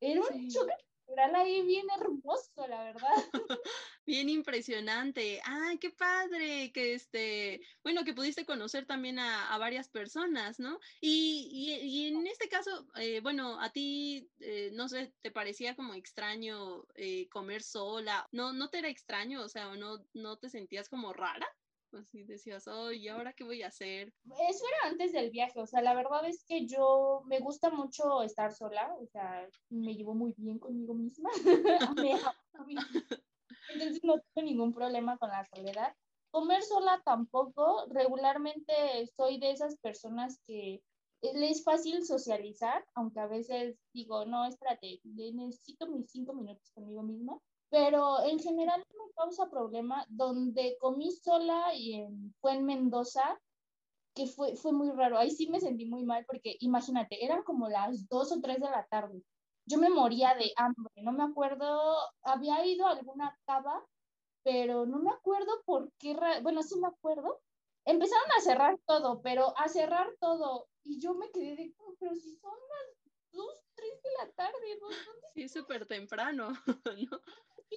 era un choque cultural ahí bien hermoso, la verdad. bien impresionante. Ay, qué padre que este, bueno, que pudiste conocer también a, varias personas, ¿no? Y, y, en este caso, eh, bueno, a ti, eh, no sé, ¿te parecía como extraño eh, comer sola? ¿No, ¿No te era extraño? O sea, ¿no, no te sentías como rara? Así decías, oh, ¿y ahora qué voy a hacer? Eso era antes del viaje, o sea, la verdad es que yo me gusta mucho estar sola, o sea, me llevo muy bien conmigo misma. Entonces no tengo ningún problema con la soledad. Comer sola tampoco, regularmente soy de esas personas que es fácil socializar, aunque a veces digo, no, espérate, necesito mis cinco minutos conmigo misma pero en general no me causa problema. Donde comí sola y en, fue en Mendoza, que fue, fue muy raro. Ahí sí me sentí muy mal porque imagínate, eran como las dos o tres de la tarde. Yo me moría de hambre, no me acuerdo, había ido a alguna cava, pero no me acuerdo por qué, bueno, sí me acuerdo. Empezaron a cerrar todo, pero a cerrar todo. Y yo me quedé de, pero si son las dos, tres de la tarde, ¿no? Sí, súper temprano, ¿no?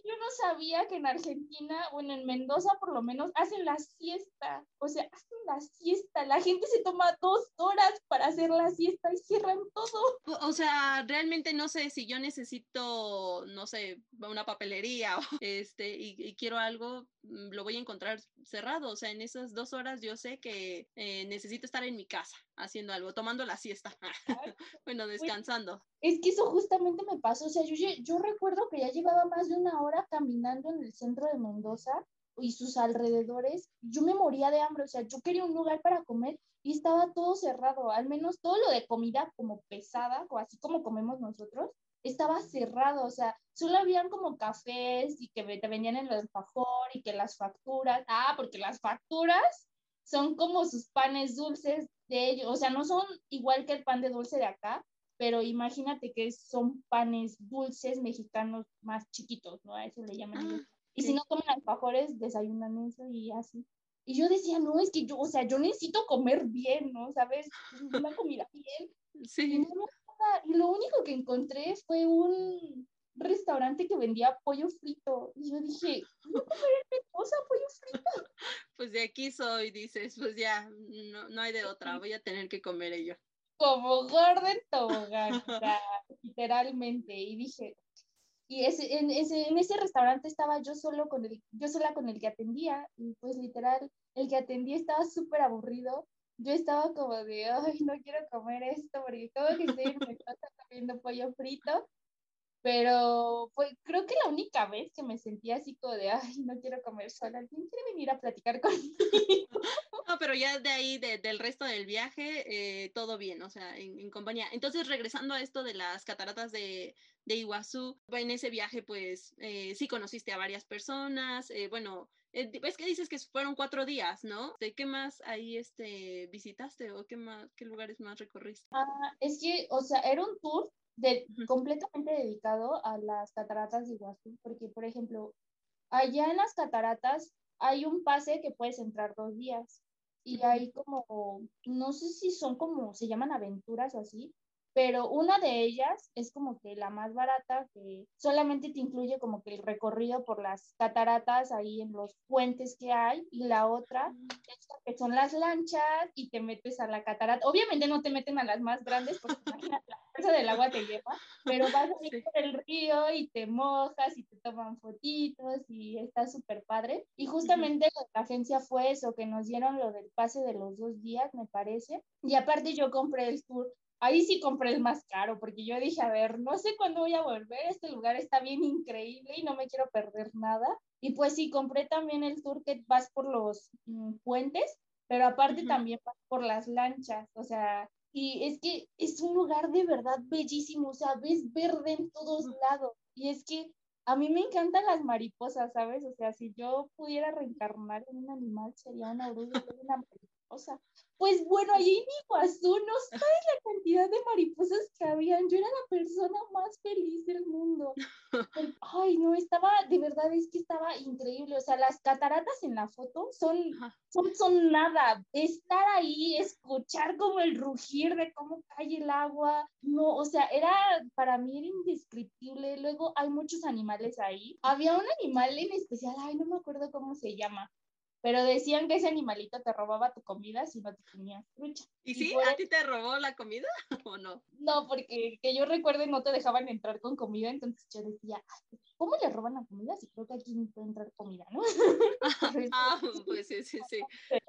Yo no sabía que en Argentina, bueno, en Mendoza por lo menos, hacen la siesta. O sea, hacen la siesta. La gente se toma dos horas para hacer la siesta y cierran todo. O sea, realmente no sé si yo necesito, no sé, una papelería este, y, quiero algo, mm, lo voy a encontrar cerrado. O sea, en esas dos horas yo sé que eh, necesito estar en mi casa haciendo algo, tomando la siesta. bueno, descansando. Es que eso justamente me pasó. O sea, yo, yo recuerdo que ya llevaba más de una hora caminando en el centro de Mendoza y sus alrededores, yo me moría de hambre, o sea, yo quería un lugar para comer y estaba todo cerrado, al menos todo lo de comida como pesada, o así como comemos nosotros, estaba cerrado, o sea, solo habían como cafés y que te vendían en el alfajor y que las facturas, ah, porque las facturas son como sus panes dulces de ellos, o sea, no son igual que el pan de dulce de acá, pero imagínate que son panes dulces mexicanos más chiquitos, ¿no? A eso le llaman. Ah, y si no comen alfajores, desayunan eso y así. Y yo decía, no, es que yo, o sea, yo necesito comer bien, ¿no? ¿Sabes? Una comida bien. Sí. Y, lo único que encontré fue un restaurante que vendía pollo frito. Y yo dije, ¿no comer cosa pollo frito? Pues de aquí soy, dices, pues ya, no, no hay de otra, voy a tener que comer ello como Gordon Tobogán, literalmente. Y dije, y ese, en, ese, en ese restaurante estaba yo solo con el, yo sola con el que atendía, y pues literal, el que atendía estaba súper aburrido. Yo estaba como de, ay, no quiero comer esto, porque como que estoy en mi casa comiendo pollo frito. Pero fue, creo que la única vez que me sentía así como de, ay, no quiero comer sola, ¿alguien quiere venir a platicar conmigo? No, pero ya de ahí, del resto del viaje, eh, todo bien, o sea, en, compañía. Entonces, regresando a esto de las cataratas de, de Iguazú, en ese viaje, pues, eh, sí conociste a varias personas, eh, bueno, es que dices que fueron cuatro días, ¿no? ¿De qué más ahí este, visitaste o qué, más, qué lugares más recorriste? Ah, es que, o sea, era un tour de, completamente dedicado a las cataratas de Iguazú, porque, por ejemplo, allá en las cataratas hay un pase que puedes entrar dos días y hay como, no sé si son como, se llaman aventuras o así, pero una de ellas es como que la más barata, que solamente te incluye como que el recorrido por las cataratas ahí en los puentes que hay, y la otra es que son las lanchas y te metes a la catarata. Obviamente no te meten a las más grandes porque imagínate la fuerza del agua te lleva, pero vas a ir por el río y te mojas y te toman fotitos y está súper padre. Y justamente la agencia fue eso, que nos dieron lo del pase de los dos días, me parece. Y aparte yo compré el tour Ahí sí compré el más caro porque yo dije, a ver, no sé cuándo voy a volver, este lugar está bien increíble y no me quiero perder nada. Y pues sí, compré también el tour que vas por los mm, puentes, pero aparte también vas por las lanchas, o sea, y es que es un lugar de verdad bellísimo, o sea, ves verde en todos lados. Y es que a mí me encantan las mariposas, ¿sabes? O sea, si yo pudiera reencarnar en un animal, sería una oruga, una mariposa. Pues bueno, allí en Iguazú no sabes la cantidad de mariposas que habían. Yo era la persona más feliz del mundo. Ay, no, estaba, de verdad es que estaba increíble. O sea, las cataratas en la foto son, son, son nada. Estar ahí, escuchar como el rugir de cómo cae el agua. No, o sea, era, para mí era indescriptible. Luego hay muchos animales ahí. Había un animal en especial, ay, no me acuerdo cómo se llama pero decían que ese animalito te robaba tu comida si no te tenías trucha. ¿Y, sí? ¿A ti te robó la comida o no? No, porque que yo recuerde no te dejaban entrar con comida, entonces yo decía, ¿cómo le roban la comida si creo que aquí no puede entrar comida, no? ah, pues sí, sí, sí. Ay,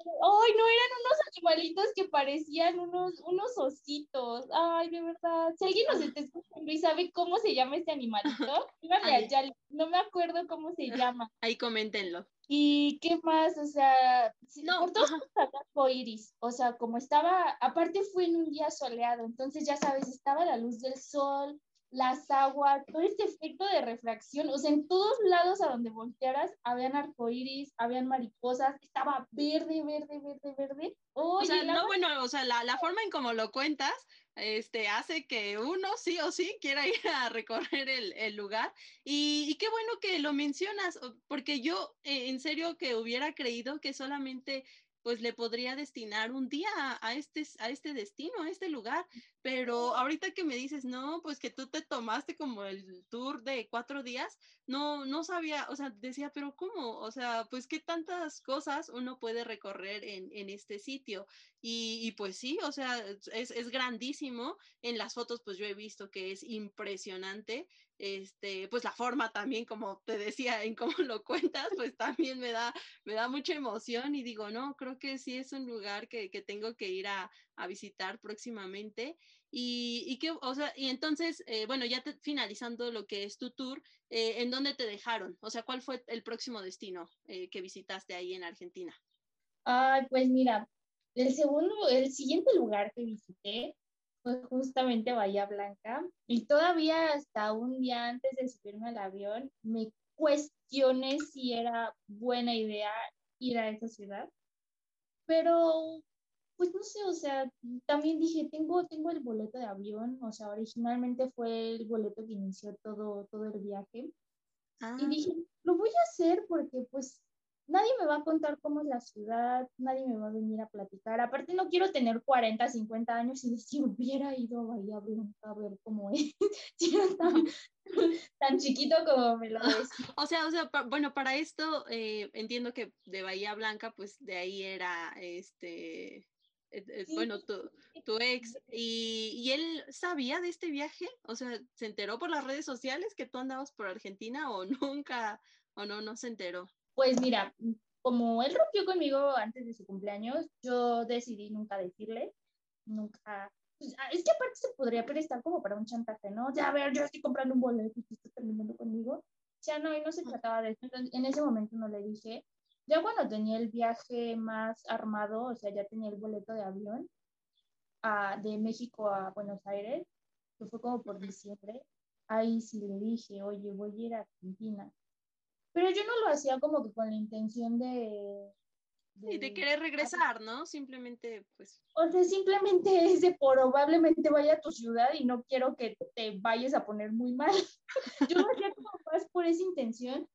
no, eran unos animalitos que parecían unos, unos ositos. Ay, de verdad. Si alguien nos está escuchando y sabe cómo se llama este animalito, allá, no me acuerdo cómo se llama. Ahí coméntenlo. ¿Y qué más? O sea, no, por todos los iris. O sea, como estaba, aparte fue en un día soleado, entonces ya sabes, estaba la luz del sol, las aguas, todo este efecto de refracción, o sea, en todos lados a donde voltearas habían arcoíris, habían mariposas, estaba verde, verde, verde, verde. o sea, no, bueno, o sea, la, la, forma en cómo lo cuentas, este, hace que uno sí o sí quiera ir a recorrer el, el lugar. Y, y, qué bueno que lo mencionas, porque yo eh, en serio que hubiera creído que solamente pues le podría destinar un día a, este, a este destino, a este lugar. Pero ahorita que me dices, no, pues que tú te tomaste como el tour de cuatro días, no, no sabía, o sea, decía, pero ¿cómo? O sea, pues qué tantas cosas uno puede recorrer en, en este sitio. Y, y, pues sí, o sea, es, es grandísimo. En las fotos, pues yo he visto que es impresionante este, pues la forma también, como te decía, en cómo lo cuentas, pues también me da, me da mucha emoción y digo, no, creo que sí es un lugar que, que tengo que ir a, a visitar próximamente. Y, y, que, o sea, y entonces, eh, bueno, ya finalizando lo que es tu tour, eh, ¿en dónde te dejaron? O sea, ¿cuál fue el próximo destino eh, que visitaste ahí en Argentina? Ay, pues mira, el segundo, el siguiente lugar que visité justamente Bahía Blanca y todavía hasta un día antes de subirme al avión me cuestioné si era buena idea ir a esa ciudad, pero pues no sé, o sea, también dije, tengo, tengo el boleto de avión, o sea, originalmente fue el boleto que inició todo, todo el viaje. Y ah. dije, lo voy a hacer porque pues nadie me va a contar cómo es la ciudad, nadie me va a venir a platicar. Aparte, no quiero tener 40, 50 años y decir, hubiera ido a Bahía Blanca a ver cómo es, tan, tan, chiquito como me lo decía. O sea, o sea bueno, para esto eh, entiendo que de Bahía Blanca, pues de ahí era este. Eh, eh, bueno, tu, tu ex, y, y, él sabía de este viaje? O sea, ¿se enteró por las redes sociales que tú andabas por Argentina o nunca, o no, no se enteró? Pues mira, como él rompió conmigo antes de su cumpleaños, yo decidí nunca decirle, nunca. Pues, ah, es que aparte se podría prestar como para un chantaje, ¿no? Ya, a ver, yo estoy comprando un boleto y tú estás terminando conmigo. Ya no, y no se trataba de eso. Entonces, en ese momento no le dije. Ya cuando tenía el viaje más armado, o sea, ya tenía el boleto de avión a, de México a Buenos Aires, que fue como por diciembre, ahí sí le dije, oye, voy a ir a Argentina pero yo no lo hacía como que con la intención de... De, de querer regresar, ¿no? Simplemente, pues... O sea, simplemente es de probablemente vaya a tu ciudad y no quiero que te vayas a poner muy mal. yo lo hacía como más por esa intención.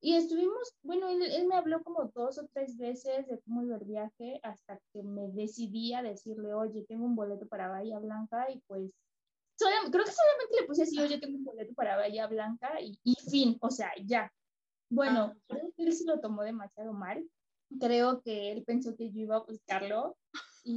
Y estuvimos, bueno, él, él, me habló como dos o tres veces de cómo iba el viaje hasta que me decidí a decirle, oye, tengo un boleto para Bahía Blanca y pues creo que solamente le puse así, oye, tengo un boleto para Bahía Blanca y, y fin, o sea, ya, bueno, ah. creo que él se lo tomó demasiado mal. Creo que él pensó que yo iba a buscarlo. Y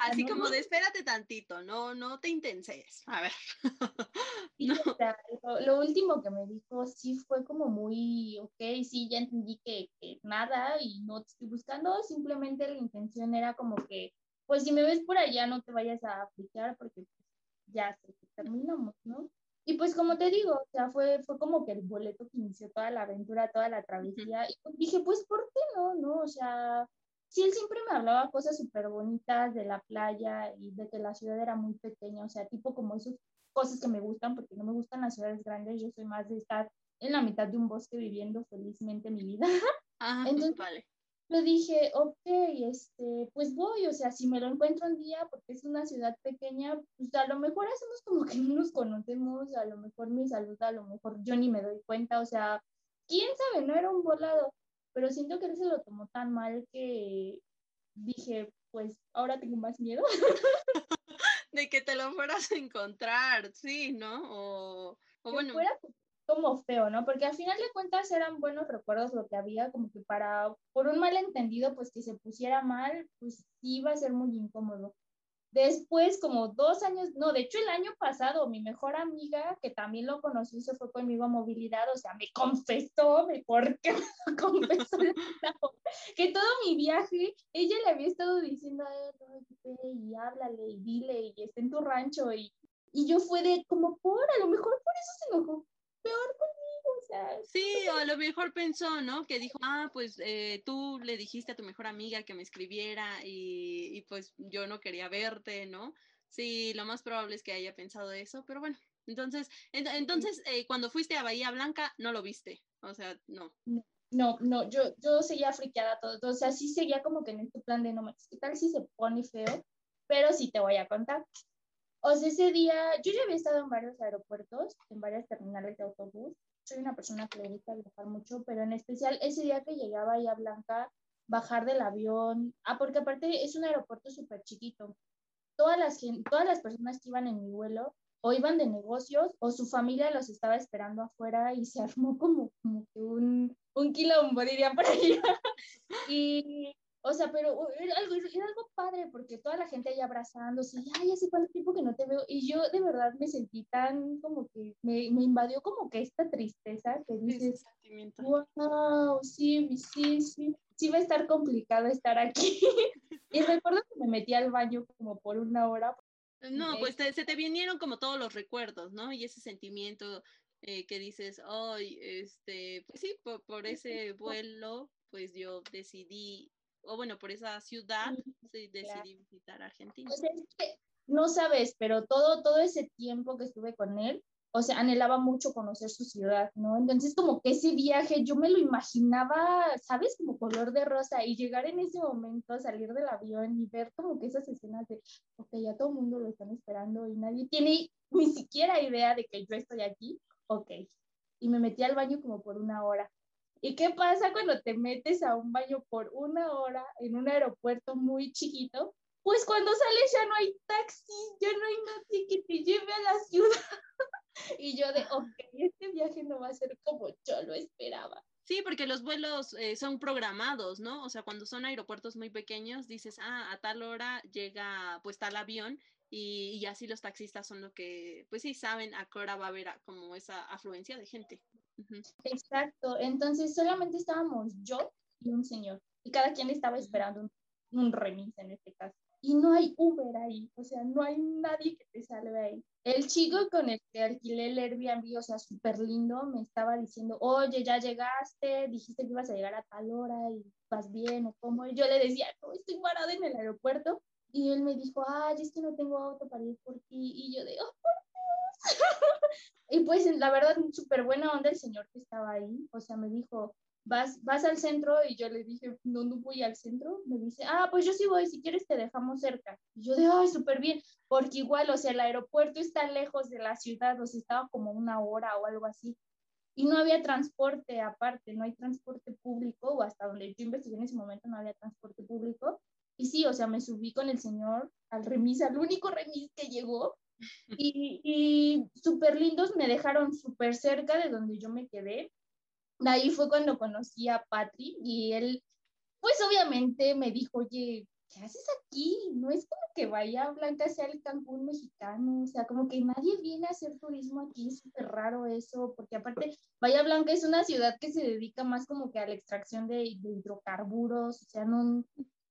Así como de espérate tantito, no, no te intenses. A ver. lo, último que me dijo sí fue como muy, ok, sí, ya entendí que, que, nada y no te estoy buscando, simplemente la intención era como que, pues si me ves por allá no te vayas a aplicar porque pues, ya se terminamos, ¿no? Y pues como te digo, o sea, fue, fue como que el boleto que inició toda la aventura, toda la travesía. Y pues dije, pues, ¿por qué no? ¿No? O sea, sí, él siempre me hablaba cosas súper bonitas de la playa y de que la ciudad era muy pequeña, o sea, tipo como esas cosas que me gustan, porque no me gustan las ciudades grandes, yo soy más de estar en la mitad de un bosque viviendo felizmente mi vida. Ajá, Entonces, vale le dije, ok, este, pues voy, o sea, si me lo encuentro un día, porque es una ciudad pequeña, pues a lo mejor hacemos como que no nos conocemos, a lo mejor me saluda, a lo mejor yo ni me doy cuenta, o sea, quién sabe, no era un volado, pero siento que él se lo tomó tan mal que dije, pues ahora tengo más miedo. de que te lo fueras a encontrar, sí, ¿no? O, o bueno como feo, ¿no? Porque al final de cuentas eran buenos recuerdos lo que había, como que para, por un malentendido, pues que se pusiera mal, pues iba a ser muy incómodo. Después, como dos años, no, de hecho el año pasado, mi mejor amiga, que también lo conocí, se fue conmigo a movilidad, o sea, me confesó, me porque me confesó que todo mi viaje, ella le había estado diciendo a él, y háblale, y dile, y está en tu rancho, y, y yo fue de como por, a lo mejor por eso se enojó, peor conmigo, o sea. Sí, o a lo mejor pensó, ¿no? Que dijo, ah, pues eh, tú le dijiste a tu mejor amiga que me escribiera y, y, pues yo no quería verte, ¿no? Sí, lo más probable es que haya pensado eso, pero bueno, Entonces, entonces eh, cuando fuiste a Bahía Blanca, no lo viste. O sea, no. No, no, yo, yo seguía friqueada todo. O sea, sí seguía como que en este plan de no manches, ¿qué tal si se pone feo? Pero sí te voy a contar. O sea, ese día, yo ya había estado en varios aeropuertos, en varias terminales de autobús. Soy una persona que le gusta viajar mucho, pero en especial ese día que llegaba a Bahía Blanca, bajar del avión. Ah, porque aparte es un aeropuerto súper chiquito. Todas las, todas las personas que iban en mi vuelo o iban de negocios o su familia los estaba esperando afuera y se armó como, como que un, un quilombo, diría por ahí. y, o sea, pero era algo, era algo padre porque toda la gente ahí abrazándose, y, ay, hace cuánto tiempo que no te veo. Y yo de verdad me sentí tan como que me, me invadió como que esta tristeza que dices, wow, sí, sí, sí, sí va a estar complicado estar aquí. y recuerdo que me metí al baño como por una hora no, pues se te vinieron como todos los recuerdos, ¿no? Y ese sentimiento eh, que dices, ay, este, pues sí, por, ese vuelo, pues yo decidí, o bueno, por esa ciudad, sí, decidí visitar Argentina. Pues no sabes, pero todo, todo ese tiempo que estuve con él, o sea, anhelaba mucho conocer su ciudad, ¿no? Entonces, como que ese viaje yo me lo imaginaba, ¿sabes? Como color de rosa y llegar en ese momento, salir del avión y ver como que esas escenas de, ok, ya todo el mundo lo están esperando y nadie tiene ni siquiera idea de que yo estoy aquí, ok. Y me metí al baño como por una hora. ¿Y qué pasa cuando te metes a un baño por una hora en un aeropuerto muy chiquito? Pues cuando sales ya no hay taxi, ya no hay nadie que te lleve a la ciudad. y yo de, ok, este viaje no va a ser como yo lo esperaba. Sí, porque los vuelos eh, son programados, ¿no? O sea, cuando son aeropuertos muy pequeños, dices, ah, a tal hora llega pues tal avión y, así los taxistas son los que, pues sí, saben a qué hora va a haber como esa afluencia de gente. Exacto, entonces solamente estábamos yo y un señor y cada quien estaba esperando un, un remis en este caso y no hay Uber ahí, o sea, no hay nadie que te salve ahí. El chico con el que alquilé el Airbnb, o sea, súper lindo, me estaba diciendo, oye, ya llegaste, dijiste que ibas a llegar a tal hora y vas bien o cómo. Y yo le decía, no, estoy parada en el aeropuerto. Y él me dijo, ay, es que no tengo auto para ir por ti. Y yo de, oh, por Dios. y pues la verdad, súper buena onda el señor que estaba ahí. O sea, me dijo, vas, vas al centro y yo le dije, no, no voy al centro. Me dice, ah, pues yo sí voy, si quieres te dejamos cerca. Y yo de, ay, súper bien, porque igual, o sea, el aeropuerto está lejos de la ciudad, o sea, estaba como una hora o algo así. Y no había transporte aparte, no hay transporte público, o hasta donde yo investigué en ese momento no había transporte público. Y sí, o sea, me subí con el señor al remis, al único remis que llegó. Y, y súper lindos, me dejaron súper cerca de donde yo me quedé ahí fue cuando conocí a Patri y él, pues obviamente me dijo, oye, ¿qué haces aquí? No es como que vaya Blanca sea el Cancún mexicano, o sea, como que nadie viene a hacer turismo aquí, es súper raro eso, porque aparte, Bahía Blanca es una ciudad que se dedica más como que a la extracción de, de hidrocarburos, o sea, no,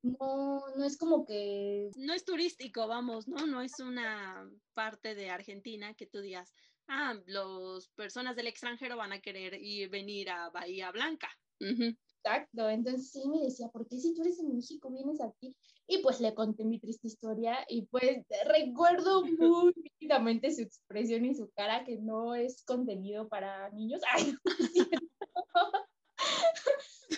no, no es como que... No es turístico, vamos, ¿no? No es una parte de Argentina que tú digas, ah, las personas del extranjero van a querer ir, venir a Bahía Blanca. Exacto, entonces sí me decía, ¿por qué si tú eres en México vienes aquí? Y pues le conté mi triste historia y pues recuerdo muy vívidamente su expresión y su cara que no es contenido para niños. Ay,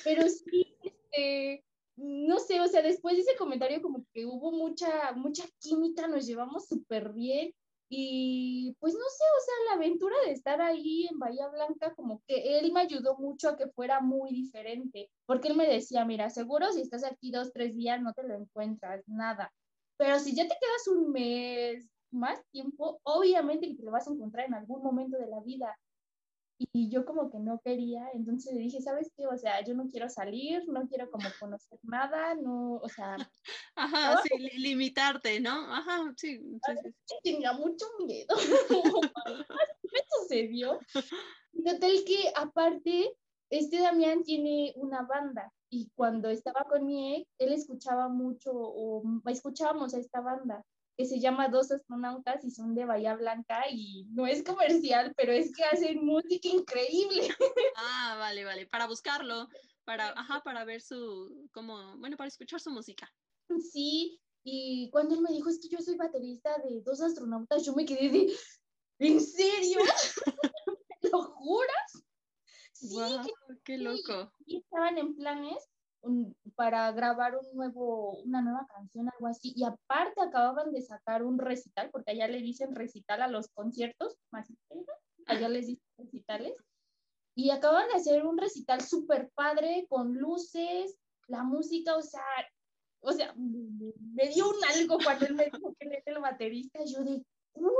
Pero sí, este, no sé, o sea, después de ese comentario como que hubo mucha, mucha química, nos llevamos súper bien y pues no sé, o sea, la aventura de estar ahí en Bahía Blanca, como que él me ayudó mucho a que fuera muy diferente, porque él me decía, mira, seguro si estás aquí dos, tres días no te lo encuentras, nada. Pero si ya te quedas un mes, más tiempo, obviamente que te lo vas a encontrar en algún momento de la vida y yo como que no quería, entonces le dije, ¿sabes qué? O sea, yo no quiero salir, no quiero como conocer nada, no, o sea... Ajá, sí, limitarte, ¿no? Ajá, sí. sí, Tenía mucho miedo. me sucedió. Total que aparte, este Damián tiene una banda y cuando estaba con mi ex, él escuchaba mucho o escuchábamos a esta banda que se llama Dos Astronautas y son de Bahía Blanca y no es comercial, pero es que hacen música increíble. Ah, vale, vale, para buscarlo, para, ajá, para ver su, como, bueno, para escuchar su música. Sí, y cuando él me dijo, es que yo soy baterista de Dos Astronautas, yo me quedé de, ¿en serio? ¿Me lo juras? Sí, qué loco. Y estaban en planes para grabar un nuevo, una nueva canción, algo así. Y aparte acababan de sacar un recital, porque allá le dicen recital a los conciertos, más allá les dicen recitales. Y acaban de hacer un recital súper padre, con luces, la música, o sea, o sea, me dio un algo cuando él me dijo que él es el baterista. Yo de, ¿what?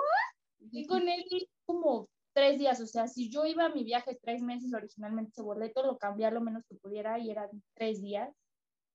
Y con él como tres días, o sea, si yo iba a mi viaje tres meses originalmente ese boleto, lo cambié lo menos que pudiera y eran tres días.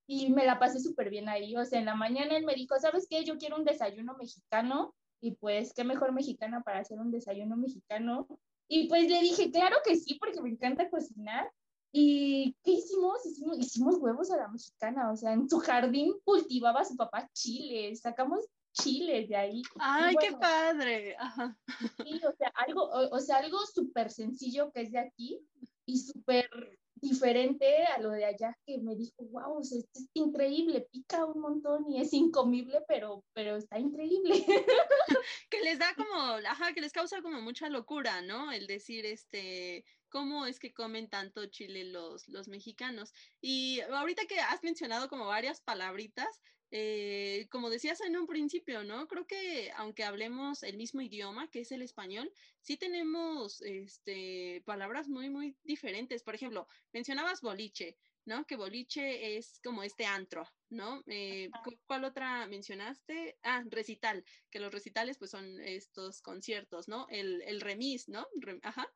Y me la pasé súper bien ahí, o sea, en la mañana él me dijo, ¿sabes qué? Yo quiero un desayuno mexicano y pues, ¿qué mejor mexicana para hacer un desayuno mexicano? Y pues le dije, claro que sí, porque me encanta cocinar. ¿Y qué hicimos? Hicimos, hicimos huevos a la mexicana, o sea, en su jardín cultivaba su papá chiles, sacamos chiles de ahí. ¡Ay, qué padre! Ajá. Sí, o sea, algo, o, sea, algo súper sencillo que es de aquí y súper diferente a lo de allá que me dijo, wow, es increíble, pica un montón y es incomible, pero, pero está increíble. que les da como, ajá, que les causa como mucha locura, ¿no? El decir, este, cómo es que comen tanto chile los, los mexicanos. Y ahorita que has mencionado como varias palabritas, eh, como decías en un principio, ¿no? Creo que aunque hablemos el mismo idioma, que es el español, sí tenemos este, palabras muy, muy diferentes. Por ejemplo, mencionabas boliche, ¿no? Que boliche es como este antro, ¿no? Eh, ¿Cuál otra mencionaste? Ah, recital, que los recitales pues son estos conciertos, ¿no? El, el remis, ¿no? ajá.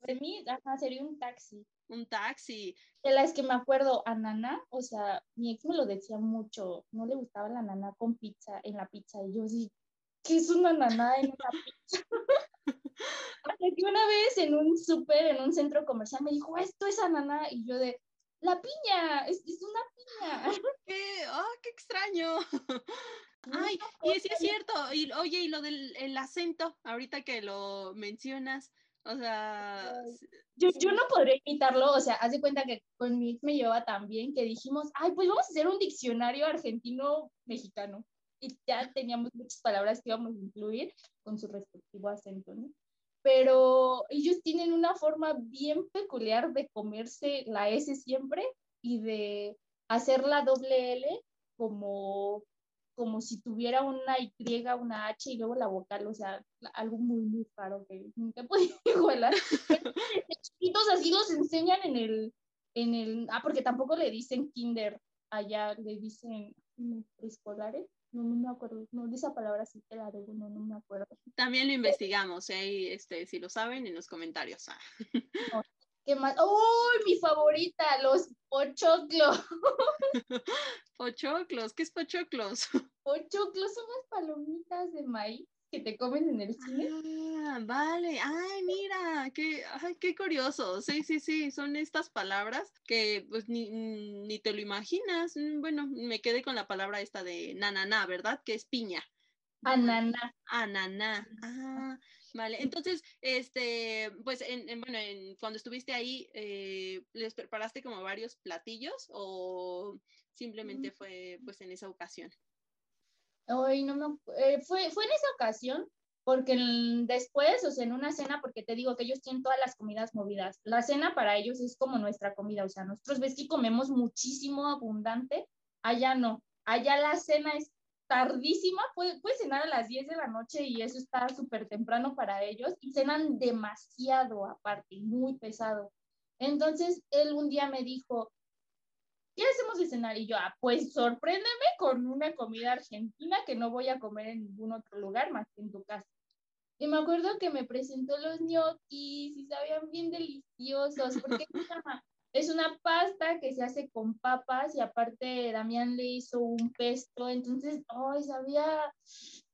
Remis, ajá, sería un taxi un taxi. De las que me acuerdo, a Nana, o sea, mi ex me lo decía mucho, no le gustaba la nana con pizza, en la pizza, y yo sí, ¿qué es una nana en una pizza? Hasta que una vez en un súper, en un centro comercial, me dijo, esto es ananá, y yo de, la piña, es, es una piña. ¿Qué? ¡Oh, qué extraño! Ay, y sí es cierto, y oye, y lo del el acento, ahorita que lo mencionas, o sea... Yo, yo no podría imitarlo, o sea, haz de cuenta que con mi me lleva tan bien que dijimos, ay, pues vamos a hacer un diccionario argentino-mexicano. Y ya teníamos muchas palabras que íbamos a incluir con su respectivo acento, ¿no? Pero ellos tienen una forma bien peculiar de comerse la S siempre y de hacer la doble L como como si tuviera una Y, una H y luego la vocal, o sea, algo muy, muy raro que nunca he podido igualar. chiquitos así los enseñan en el, en el, ah, porque tampoco le dicen kinder allá, le dicen escolares. No, no me acuerdo, no, esa palabra sí te la debo, no, no me acuerdo. También lo investigamos, ¿eh? este, si lo saben, en los comentarios. Ah. ¿Qué más? ¡Uy, mi favorita! Los pochoclos. ¿Pochoclos? ¿Qué es pochoclos? Pochoclos son las palomitas de maíz que te comen en el cine. Ah, vale. Ay, mira, qué, ay, qué curioso. Sí, sí, sí, son estas palabras que pues ni, ni te lo imaginas. Bueno, me quedé con la palabra esta de nananá, ¿verdad? Que es piña. Ananá. Ananá. Ah, vale. Entonces, este, pues, en, bueno, cuando estuviste ahí, eh, ¿les preparaste como varios platillos o simplemente mm. fue, pues, en esa ocasión? Hoy no, no eh, fue, fue en esa ocasión, porque después, o sea, en una cena, porque te digo que ellos tienen todas las comidas movidas. La cena para ellos es como nuestra comida, o sea, nosotros ves que comemos muchísimo abundante, allá no. Allá la cena es tardísima, puede, cenar a las 10 de la noche y eso está súper temprano para ellos y cenan demasiado aparte, muy pesado. Entonces, él un día me dijo, ¿qué hacemos de cenar? Y yo, ah, pues sorpréndeme con una comida argentina que no voy a comer en ningún otro lugar más que en tu casa. Y me acuerdo que me presentó los ñoquis y sabían bien deliciosos, porque es una pasta que se hace con papas y aparte Damián le hizo un pesto, entonces, ¡ay, sabía!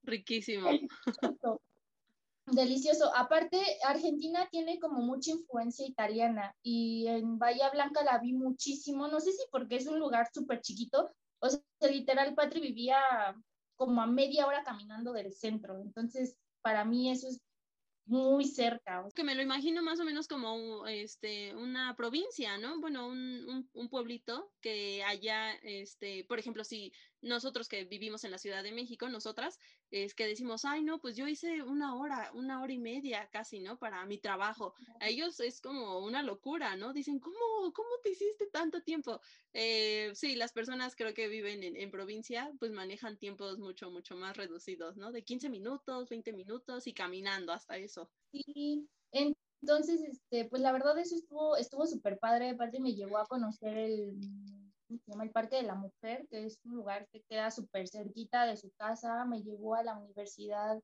Riquísimo. Delicioso. Aparte, Argentina tiene como mucha influencia italiana y en Bahía Blanca la vi muchísimo, no sé si porque es un lugar súper chiquito, o sea, literal, Patri vivía como a media hora caminando del centro, entonces para mí eso es muy cerca. Que me lo imagino más o menos como este, una provincia, ¿no? Bueno, un, un, pueblito que haya, este, por ejemplo, si nosotros que vivimos en la Ciudad de México, nosotras, es que decimos, ay, no, pues yo hice una hora, una hora y media casi, ¿no? Para mi trabajo. A ellos es como una locura, ¿no? Dicen, ¿cómo, cómo te hiciste tanto tiempo? Eh, sí, las personas creo que viven en, en, provincia, pues manejan tiempos mucho, mucho más reducidos, ¿no? De 15 minutos, 20 minutos y caminando hasta eso. Sí, entonces, este, pues la verdad eso estuvo estuvo súper padre, aparte me llevó a conocer el, se llama el Parque de la Mujer, que es un lugar que queda súper cerquita de su casa, me llevó a la Universidad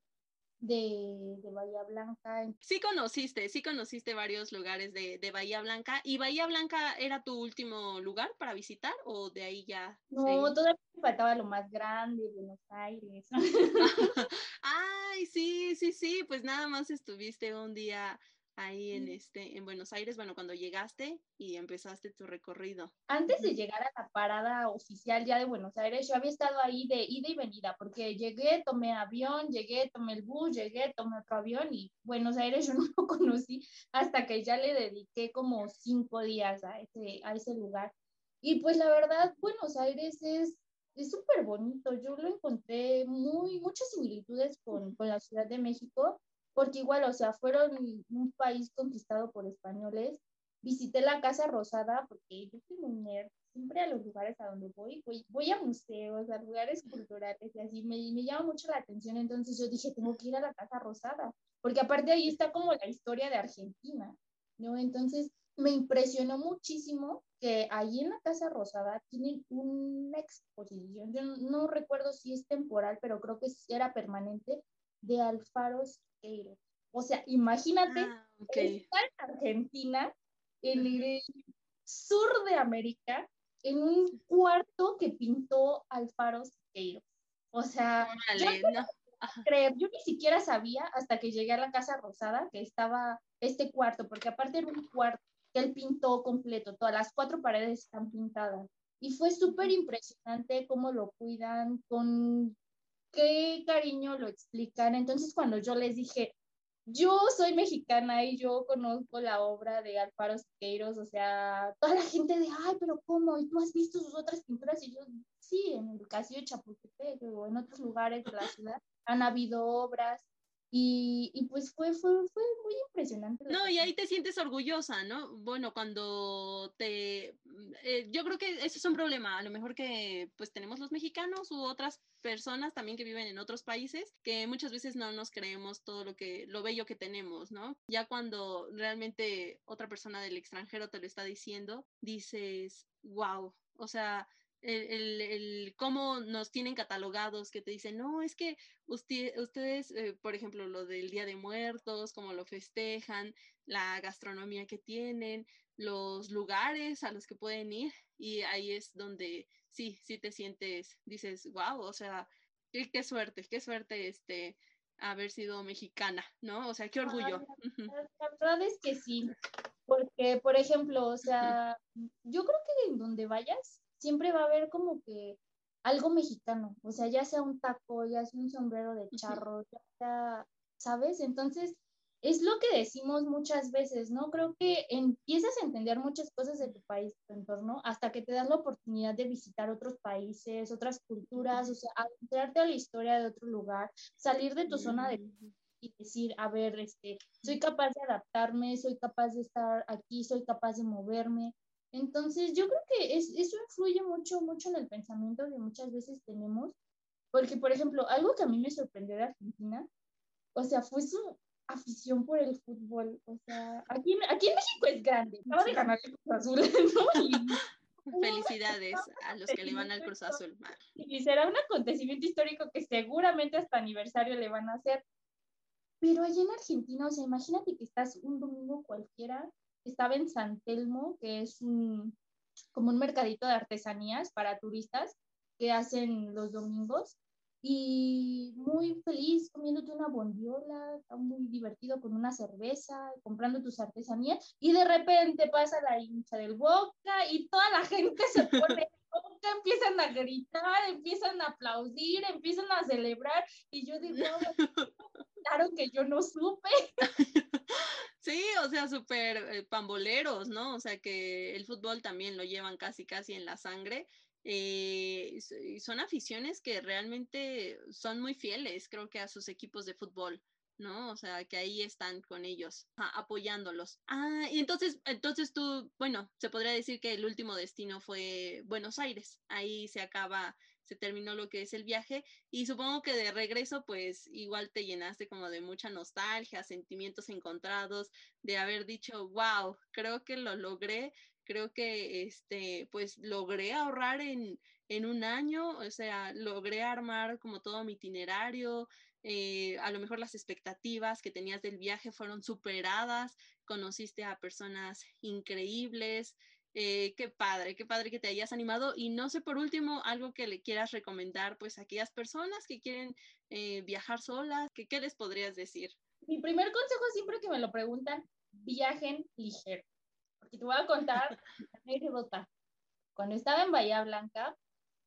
de, de, Bahía Blanca. Sí conociste, sí conociste varios lugares de, de, Bahía Blanca. ¿Y Bahía Blanca era tu último lugar para visitar o de ahí ya? No, todavía me faltaba lo más grande, Buenos Aires. Ay, sí, sí, sí, pues nada más estuviste un día ahí en este en Buenos Aires, bueno, cuando llegaste y empezaste tu recorrido. Antes de llegar a la parada oficial ya de Buenos Aires, yo había estado ahí de ida y venida, porque llegué, tomé avión, llegué, tomé el bus, llegué, tomé otro avión y Buenos Aires yo no lo conocí hasta que ya le dediqué como cinco días a ese, a ese lugar. Y pues la verdad, Buenos Aires es es súper bonito. Yo lo encontré muy, muchas similitudes con, con la Ciudad de México porque igual, o sea, fueron un país conquistado por españoles. Visité la Casa Rosada porque yo soy muy nerd, siempre a los lugares a donde voy, voy, voy a museos, a lugares culturales y así, me, me llama mucho la atención, entonces yo dije, tengo que ir a la Casa Rosada, porque aparte ahí está como la historia de Argentina, ¿no? Entonces me impresionó muchísimo que ahí en la Casa Rosada tienen una exposición, yo no, no recuerdo si es temporal, pero creo que era permanente, de Alfaro Siqueiros. O sea, imagínate ah, okay. estar en Argentina, en el sur de América, en un cuarto que pintó Alfaro Siqueiros. O sea, yo, no. creer, yo ni siquiera sabía hasta que llegué a la Casa Rosada que estaba este cuarto, porque aparte era un cuarto que él pintó completo, todas las cuatro paredes están pintadas. Y fue súper impresionante cómo lo cuidan, con qué cariño lo explican. Entonces, cuando yo les dije, yo soy mexicana y yo conozco la obra de Alfaro Siqueiros, o sea, toda la gente de, ay, pero ¿cómo? ¿Y tú has visto sus otras pinturas? Y yo, sí, en el Castillo de Chapultepec o en otros lugares de la ciudad han habido obras. Y, y, pues fue, fue, fue muy impresionante. No, y ahí te sientes orgullosa, ¿no? Bueno, cuando te... Eh, yo creo que ese es un problema, a lo mejor que pues tenemos los mexicanos u otras personas también que viven en otros países, que muchas veces no nos creemos todo lo que, lo bello que tenemos, ¿no? Ya cuando realmente otra persona del extranjero te lo está diciendo, dices, wow, o sea, el, el, cómo nos tienen catalogados, que te dicen, no, es que usted, ustedes, eh, por ejemplo, lo del Día de Muertos, cómo lo festejan, la gastronomía que tienen, los lugares a los que pueden ir, y ahí es donde sí, sí te sientes, dices, wow, o sea, qué, qué suerte, qué suerte este haber sido mexicana, ¿no? O sea, qué orgullo. la verdad es que sí, porque, por ejemplo, o sea, yo creo que en donde vayas, siempre va a haber como que algo mexicano, o sea, ya sea un taco, ya sea un sombrero de charro, ya sea, ¿sabes? Entonces, es lo que decimos muchas veces, ¿no? Creo que empiezas a entender muchas cosas de tu país, tu entorno, hasta que te das la oportunidad de visitar otros países, otras culturas, o sea, adentrarte a la historia de otro lugar, salir de tu zona de y decir, a ver, este, soy capaz de adaptarme, soy capaz de estar aquí, soy capaz de moverme, entonces, yo creo que es, eso influye mucho, mucho en el pensamiento que muchas veces tenemos, porque, por ejemplo, algo que a mí me sorprendió de Argentina, o sea, fue su afición por el fútbol. O sea, aquí, aquí en México es grande. Acaba de ganar el Cruz Azul, ¿no? Felicidades a los que le van al Cruz Azul. Y será un acontecimiento histórico que seguramente hasta aniversario le van a hacer. Pero allá en Argentina, o sea, imagínate que estás un domingo cualquiera estaba en San Telmo, que es un, como un mercadito de artesanías para turistas que hacen los domingos. Y muy feliz comiéndote una bondiola, muy divertido con una cerveza, comprando tus artesanías. Y de repente pasa la hincha del Boca y toda la gente se pone Boca, empiezan a gritar, empiezan a aplaudir, empiezan a celebrar. Y yo digo, claro que yo no supe. Sí, o sea, súper eh, pamboleros, ¿no? O sea, que el fútbol también lo llevan casi, casi en la sangre. eh, son aficiones que realmente son muy fieles, creo que a sus equipos de fútbol. ¿No? O sea, que ahí están con ellos, apoyándolos. Ah, y entonces, entonces tú, bueno, se podría decir que el último destino fue Buenos Aires. Ahí se acaba, se terminó lo que es el viaje y supongo que de regreso, pues igual te llenaste como de mucha nostalgia, sentimientos encontrados, de haber dicho, wow, creo que lo logré, creo que este, pues logré ahorrar en, en un año, o sea, logré armar como todo mi itinerario, eh, a lo mejor las expectativas que tenías del viaje fueron superadas, conociste a personas increíbles, eh, qué padre, qué padre que te hayas animado. Y no sé, por último, algo que le quieras recomendar, pues a aquellas personas que quieren eh, viajar solas, ¿qué, ¿qué les podrías decir? Mi primer consejo siempre que me lo preguntan, viajen ligero. Porque te voy a contar Cuando estaba en Bahía Blanca,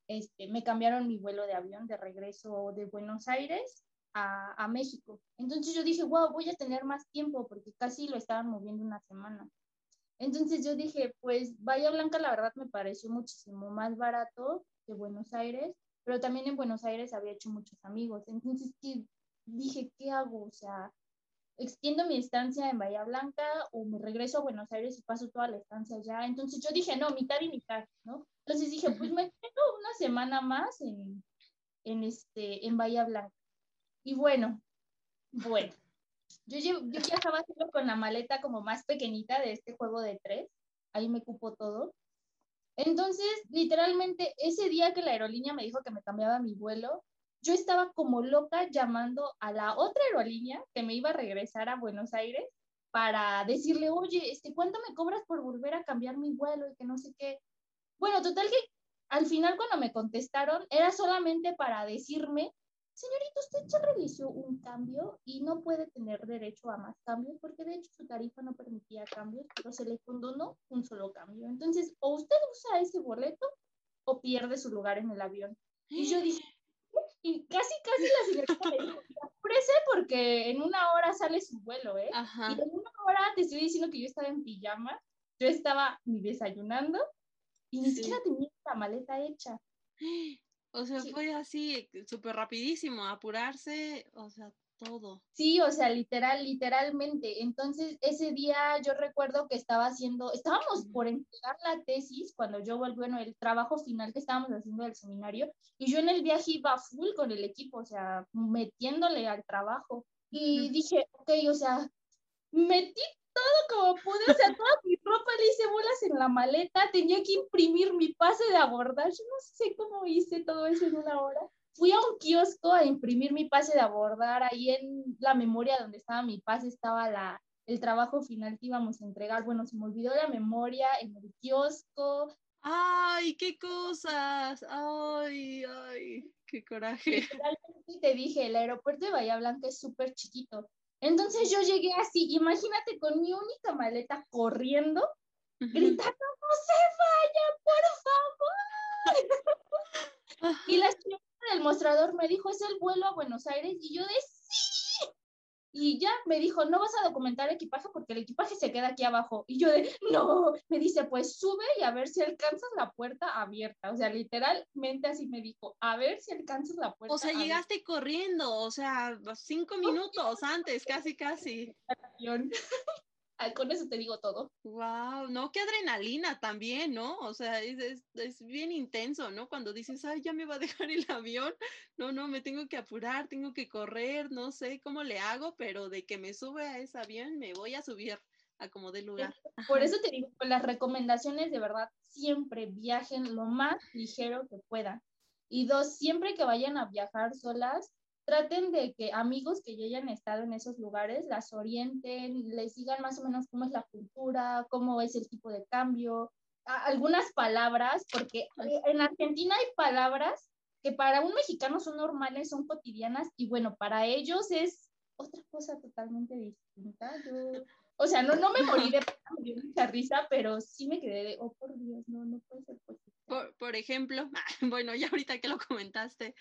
este, me cambiaron mi vuelo de avión de regreso de Buenos Aires a, México. Entonces yo dije, wow, voy a tener más tiempo porque casi lo estaban moviendo una semana. Entonces yo dije, pues Bahía Blanca la verdad me pareció muchísimo más barato que Buenos Aires, pero también en Buenos Aires había hecho muchos amigos. Entonces dije, ¿qué hago? O sea, extiendo mi estancia en Bahía Blanca o me regreso a Buenos Aires y paso toda la estancia allá. Entonces yo dije, no, mitad y mitad, ¿no? Entonces dije, pues me quedo una semana más en, en, este, en Bahía Blanca. Y bueno, bueno, yo, yo viajaba solo con la maleta como más pequeñita de este juego de tres, ahí me cupo todo. Entonces, literalmente, ese día que la aerolínea me dijo que me cambiaba mi vuelo, yo estaba como loca llamando a la otra aerolínea que me iba a regresar a Buenos Aires para decirle, oye, este, ¿cuánto me cobras por volver a cambiar mi vuelo y que no sé qué? Bueno, total que al final cuando me contestaron era solamente para decirme señorita, usted ya realizó un cambio y no puede tener derecho a más cambios porque de hecho su tarifa no permitía cambios, pero se le condonó un solo cambio. Entonces, o usted usa ese boleto o pierde su lugar en el avión. Y yo dije, y casi, casi la señorita me dijo, apúrese porque en una hora sale su vuelo, ¿eh? Y en una hora te estoy diciendo que yo estaba en pijama, yo estaba ni desayunando y ni siquiera tenía la maleta hecha. O sea, fue así, súper rapidísimo, apurarse, o sea, todo. Sí, o sea, literal, literalmente. Entonces, ese día yo recuerdo que estaba haciendo, estábamos por entregar la tesis cuando yo, bueno, el trabajo final que estábamos haciendo del seminario, y yo en el viaje iba full con el equipo, o sea, metiéndole al trabajo. Y dije, ok, o sea, metí todo como pude, o sea, toda mi ropa le hice bolas en la maleta, tenía que imprimir mi pase de abordar, yo no sé cómo hice todo eso en una hora. Fui a un kiosco a imprimir mi pase de abordar, ahí en la memoria donde estaba mi pase estaba la, el trabajo final que íbamos a entregar, bueno, se me olvidó la memoria en el kiosco. ¡Ay, qué cosas! ¡Ay, ay! ¡Qué coraje! te dije, el aeropuerto de Bahía Blanca es súper chiquito. Entonces yo llegué así, imagínate con mi única maleta corriendo, gritando, no se vaya, por favor. y la señora del mostrador me dijo, es el vuelo a Buenos Aires, y yo de sí. Y ya me dijo, no vas a documentar equipaje porque el equipaje se queda aquí abajo. Y yo de, no, me dice, pues sube y a ver si alcanzas la puerta abierta. O sea, literalmente así me dijo, a ver si alcanzas la puerta. O sea, llegaste corriendo, o sea, cinco minutos antes, casi, casi. con eso te digo todo. Wow, no, qué adrenalina también, ¿no? O sea, es, es, bien intenso, ¿no? Cuando dices, ay, ya me va a dejar el avión, no, no, me tengo que apurar, tengo que correr, no sé cómo le hago, pero de que me sube a ese avión, me voy a subir a como de lugar. Por eso te digo, las recomendaciones de verdad, siempre viajen lo más ligero que puedan. Y dos, siempre que vayan a viajar solas, traten de que amigos que ya hayan estado en esos lugares las orienten, les digan más o menos cómo es la cultura, cómo es el tipo de cambio, algunas palabras, porque en Argentina hay palabras que para un mexicano son normales, son cotidianas, y bueno, para ellos es otra cosa totalmente distinta. o sea, no, no me morí de mucha risa, pero sí me quedé de, oh, por Dios, no, no puede ser posible. Por, por ejemplo, bueno, ya ahorita que lo comentaste,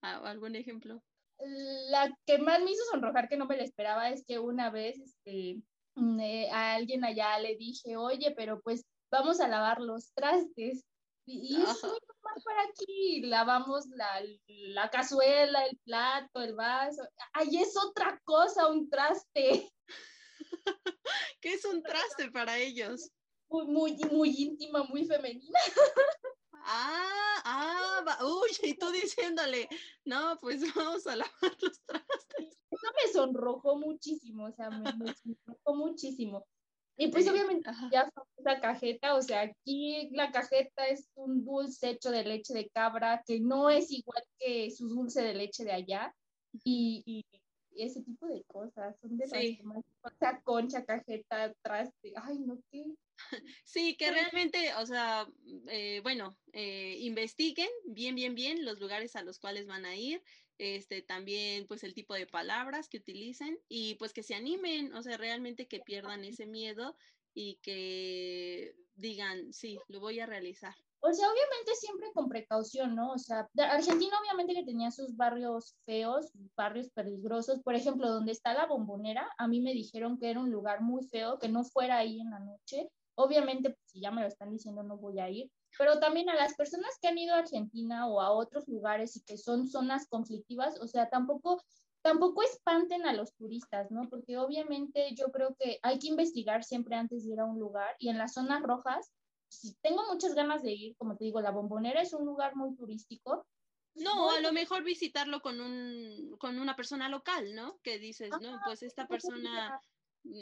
¿algún ejemplo? La que más me hizo sonrojar que no me lo esperaba es que una vez este, mm, eh, a alguien allá le dije, oye, pero pues vamos a lavar los trastes. Y, es muy normal para aquí. Lavamos la, la cazuela, el plato, el vaso. Ahí es otra cosa, un traste. ¿Qué es un traste para ellos? Muy, muy, muy íntima, muy femenina. Ah, ah, uy, y tú diciéndole, no, pues vamos a lavar los trastes. Eso me sonrojó muchísimo, o sea, me, me sonrojó muchísimo. Y pues obviamente ya la cajeta, o sea, aquí la cajeta es un dulce hecho de leche de cabra que no es igual que su dulce de leche de allá. Y, ese tipo de cosas son de sí. las o sea, concha, cajeta, traste, ay, no, qué. Sí, que realmente, o sea, eh, bueno, eh, investiguen bien, bien, bien los lugares a los cuales van a ir, este, también pues el tipo de palabras que utilicen y pues que se animen, o sea, realmente que pierdan ese miedo y que digan, sí, lo voy a realizar. O sea, obviamente siempre con precaución, ¿no? O sea, Argentina obviamente que tenía sus barrios feos, barrios peligrosos. Por ejemplo, donde está la bombonera, a mí me dijeron que era un lugar muy feo, que no fuera ahí en la noche. Obviamente, pues, si ya me lo están diciendo, no voy a ir pero también a las personas que han ido a Argentina o a otros lugares y que son zonas conflictivas, o sea, tampoco, tampoco espanten a los turistas, ¿no? Porque obviamente yo creo que hay que investigar siempre antes de ir a un lugar y en las zonas rojas, si tengo muchas ganas de ir, como te digo, la bombonera es un lugar muy turístico. No, a lo mejor visitarlo con, un, con una persona local, ¿no? Que dices, no, pues esta persona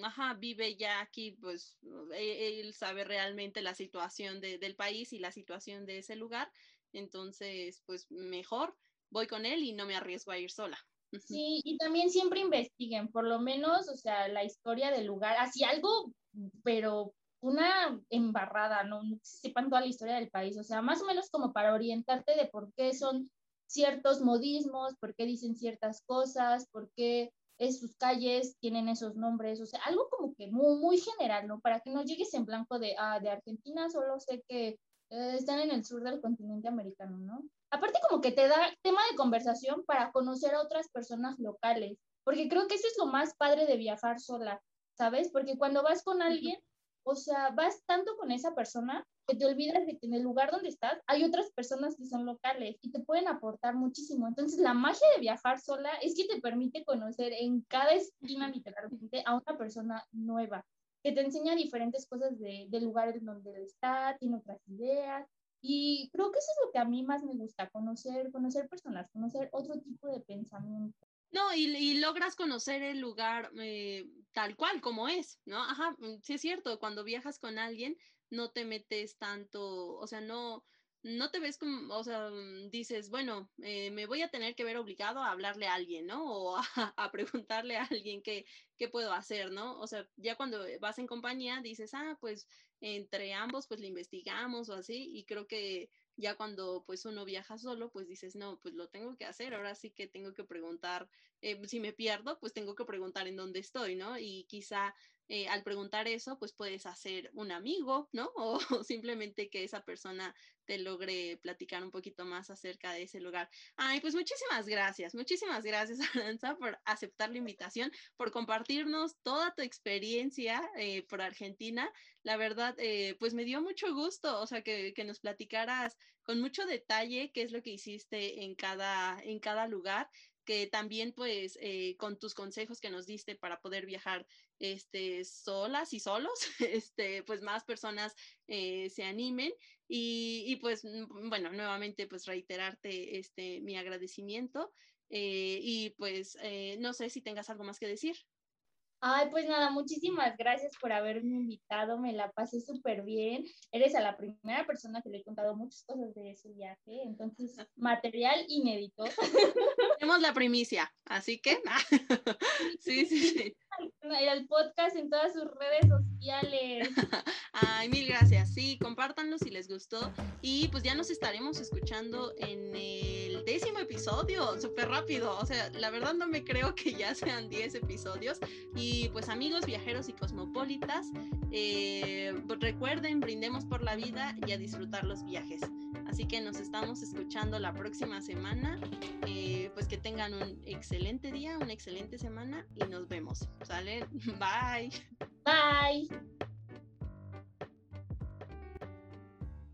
ajá, vive ya aquí, pues e, él sabe realmente la situación del país y la situación de ese lugar, entonces, pues mejor voy con él y no me arriesgo a ir sola. Sí, y también siempre investiguen, por lo menos, o sea, la historia del lugar, así algo, pero una embarrada, ¿no? no sepan toda la historia del país, o sea, más o menos como para orientarte de por qué son ciertos modismos, por qué dicen ciertas cosas, por qué es sus calles tienen esos nombres, o sea, algo como que muy, muy general, ¿no? Para que no llegues en blanco de, ah, de Argentina, solo sé que eh, están en el sur del continente americano, ¿no? Aparte como que te da tema de conversación para conocer a otras personas locales, porque creo que eso es lo más padre de viajar sola, ¿sabes? Porque cuando vas con alguien, o sea, vas tanto con esa persona que te olvidas de que en el lugar donde estás hay otras personas que son locales y te pueden aportar muchísimo. Entonces, la magia de viajar sola es que te permite conocer en cada esquina literalmente a una persona nueva, que te enseña diferentes cosas de, del lugar en donde está, tiene otras ideas. Y creo que eso es lo que a mí más me gusta, conocer, conocer personas, conocer otro tipo de pensamiento. No, y, logras conocer el lugar eh, tal cual como es, ¿no? Ajá, mm, sí es cierto, cuando viajas con alguien no te metes tanto, o sea, no, no te ves como, o sea, mm, dices, bueno, eh, me voy a tener que ver obligado a hablarle a alguien, ¿no? O a, preguntarle a alguien qué, qué, puedo hacer, ¿no? O sea, ya cuando vas en compañía dices, ah, pues entre ambos, pues le investigamos o así, y creo que ya cuando pues uno viaja solo, pues dices, no, pues lo tengo que hacer, ahora sí que tengo que preguntar, eh, si me pierdo, pues tengo que preguntar en dónde estoy, ¿no? Y quizá eh, al preguntar eso, pues puedes hacer un amigo, ¿no? O, simplemente que esa persona te logre platicar un poquito más acerca de ese lugar. Ay, pues muchísimas gracias, muchísimas gracias, Aranza, por aceptar la invitación, por compartirnos toda tu experiencia eh, por Argentina. La verdad, eh, pues me dio mucho gusto, o sea, que, que, nos platicaras con mucho detalle qué es lo que hiciste en cada, en cada lugar que también pues con tus consejos que nos diste para poder viajar este, solas y solos, este, pues más personas eh, se animen y, y, pues mm, bueno, nuevamente pues reiterarte este, mi agradecimiento eh, y pues no sé si tengas algo más que decir. Ay, pues nada, muchísimas gracias por haberme invitado, me la pasé súper bien. Eres a la primera persona que le he contado muchas cosas de ese viaje, entonces material inédito. Tenemos la primicia, así que sí, sí, sí. El podcast en todas sus redes sociales. Ay, mil gracias. Sí, compártanlo si les gustó. Y pues ya nos estaremos escuchando en el décimo episodio, súper rápido. O sea, la verdad no me creo que ya sean 10 episodios. Y pues amigos, viajeros y cosmopolitas, eh, pues, recuerden, brindemos por la vida y a disfrutar los viajes. Así que nos estamos escuchando la próxima semana. Eh, pues que tengan un excelente día, una excelente semana y nos vemos. ¿Sale? Bye. Bye.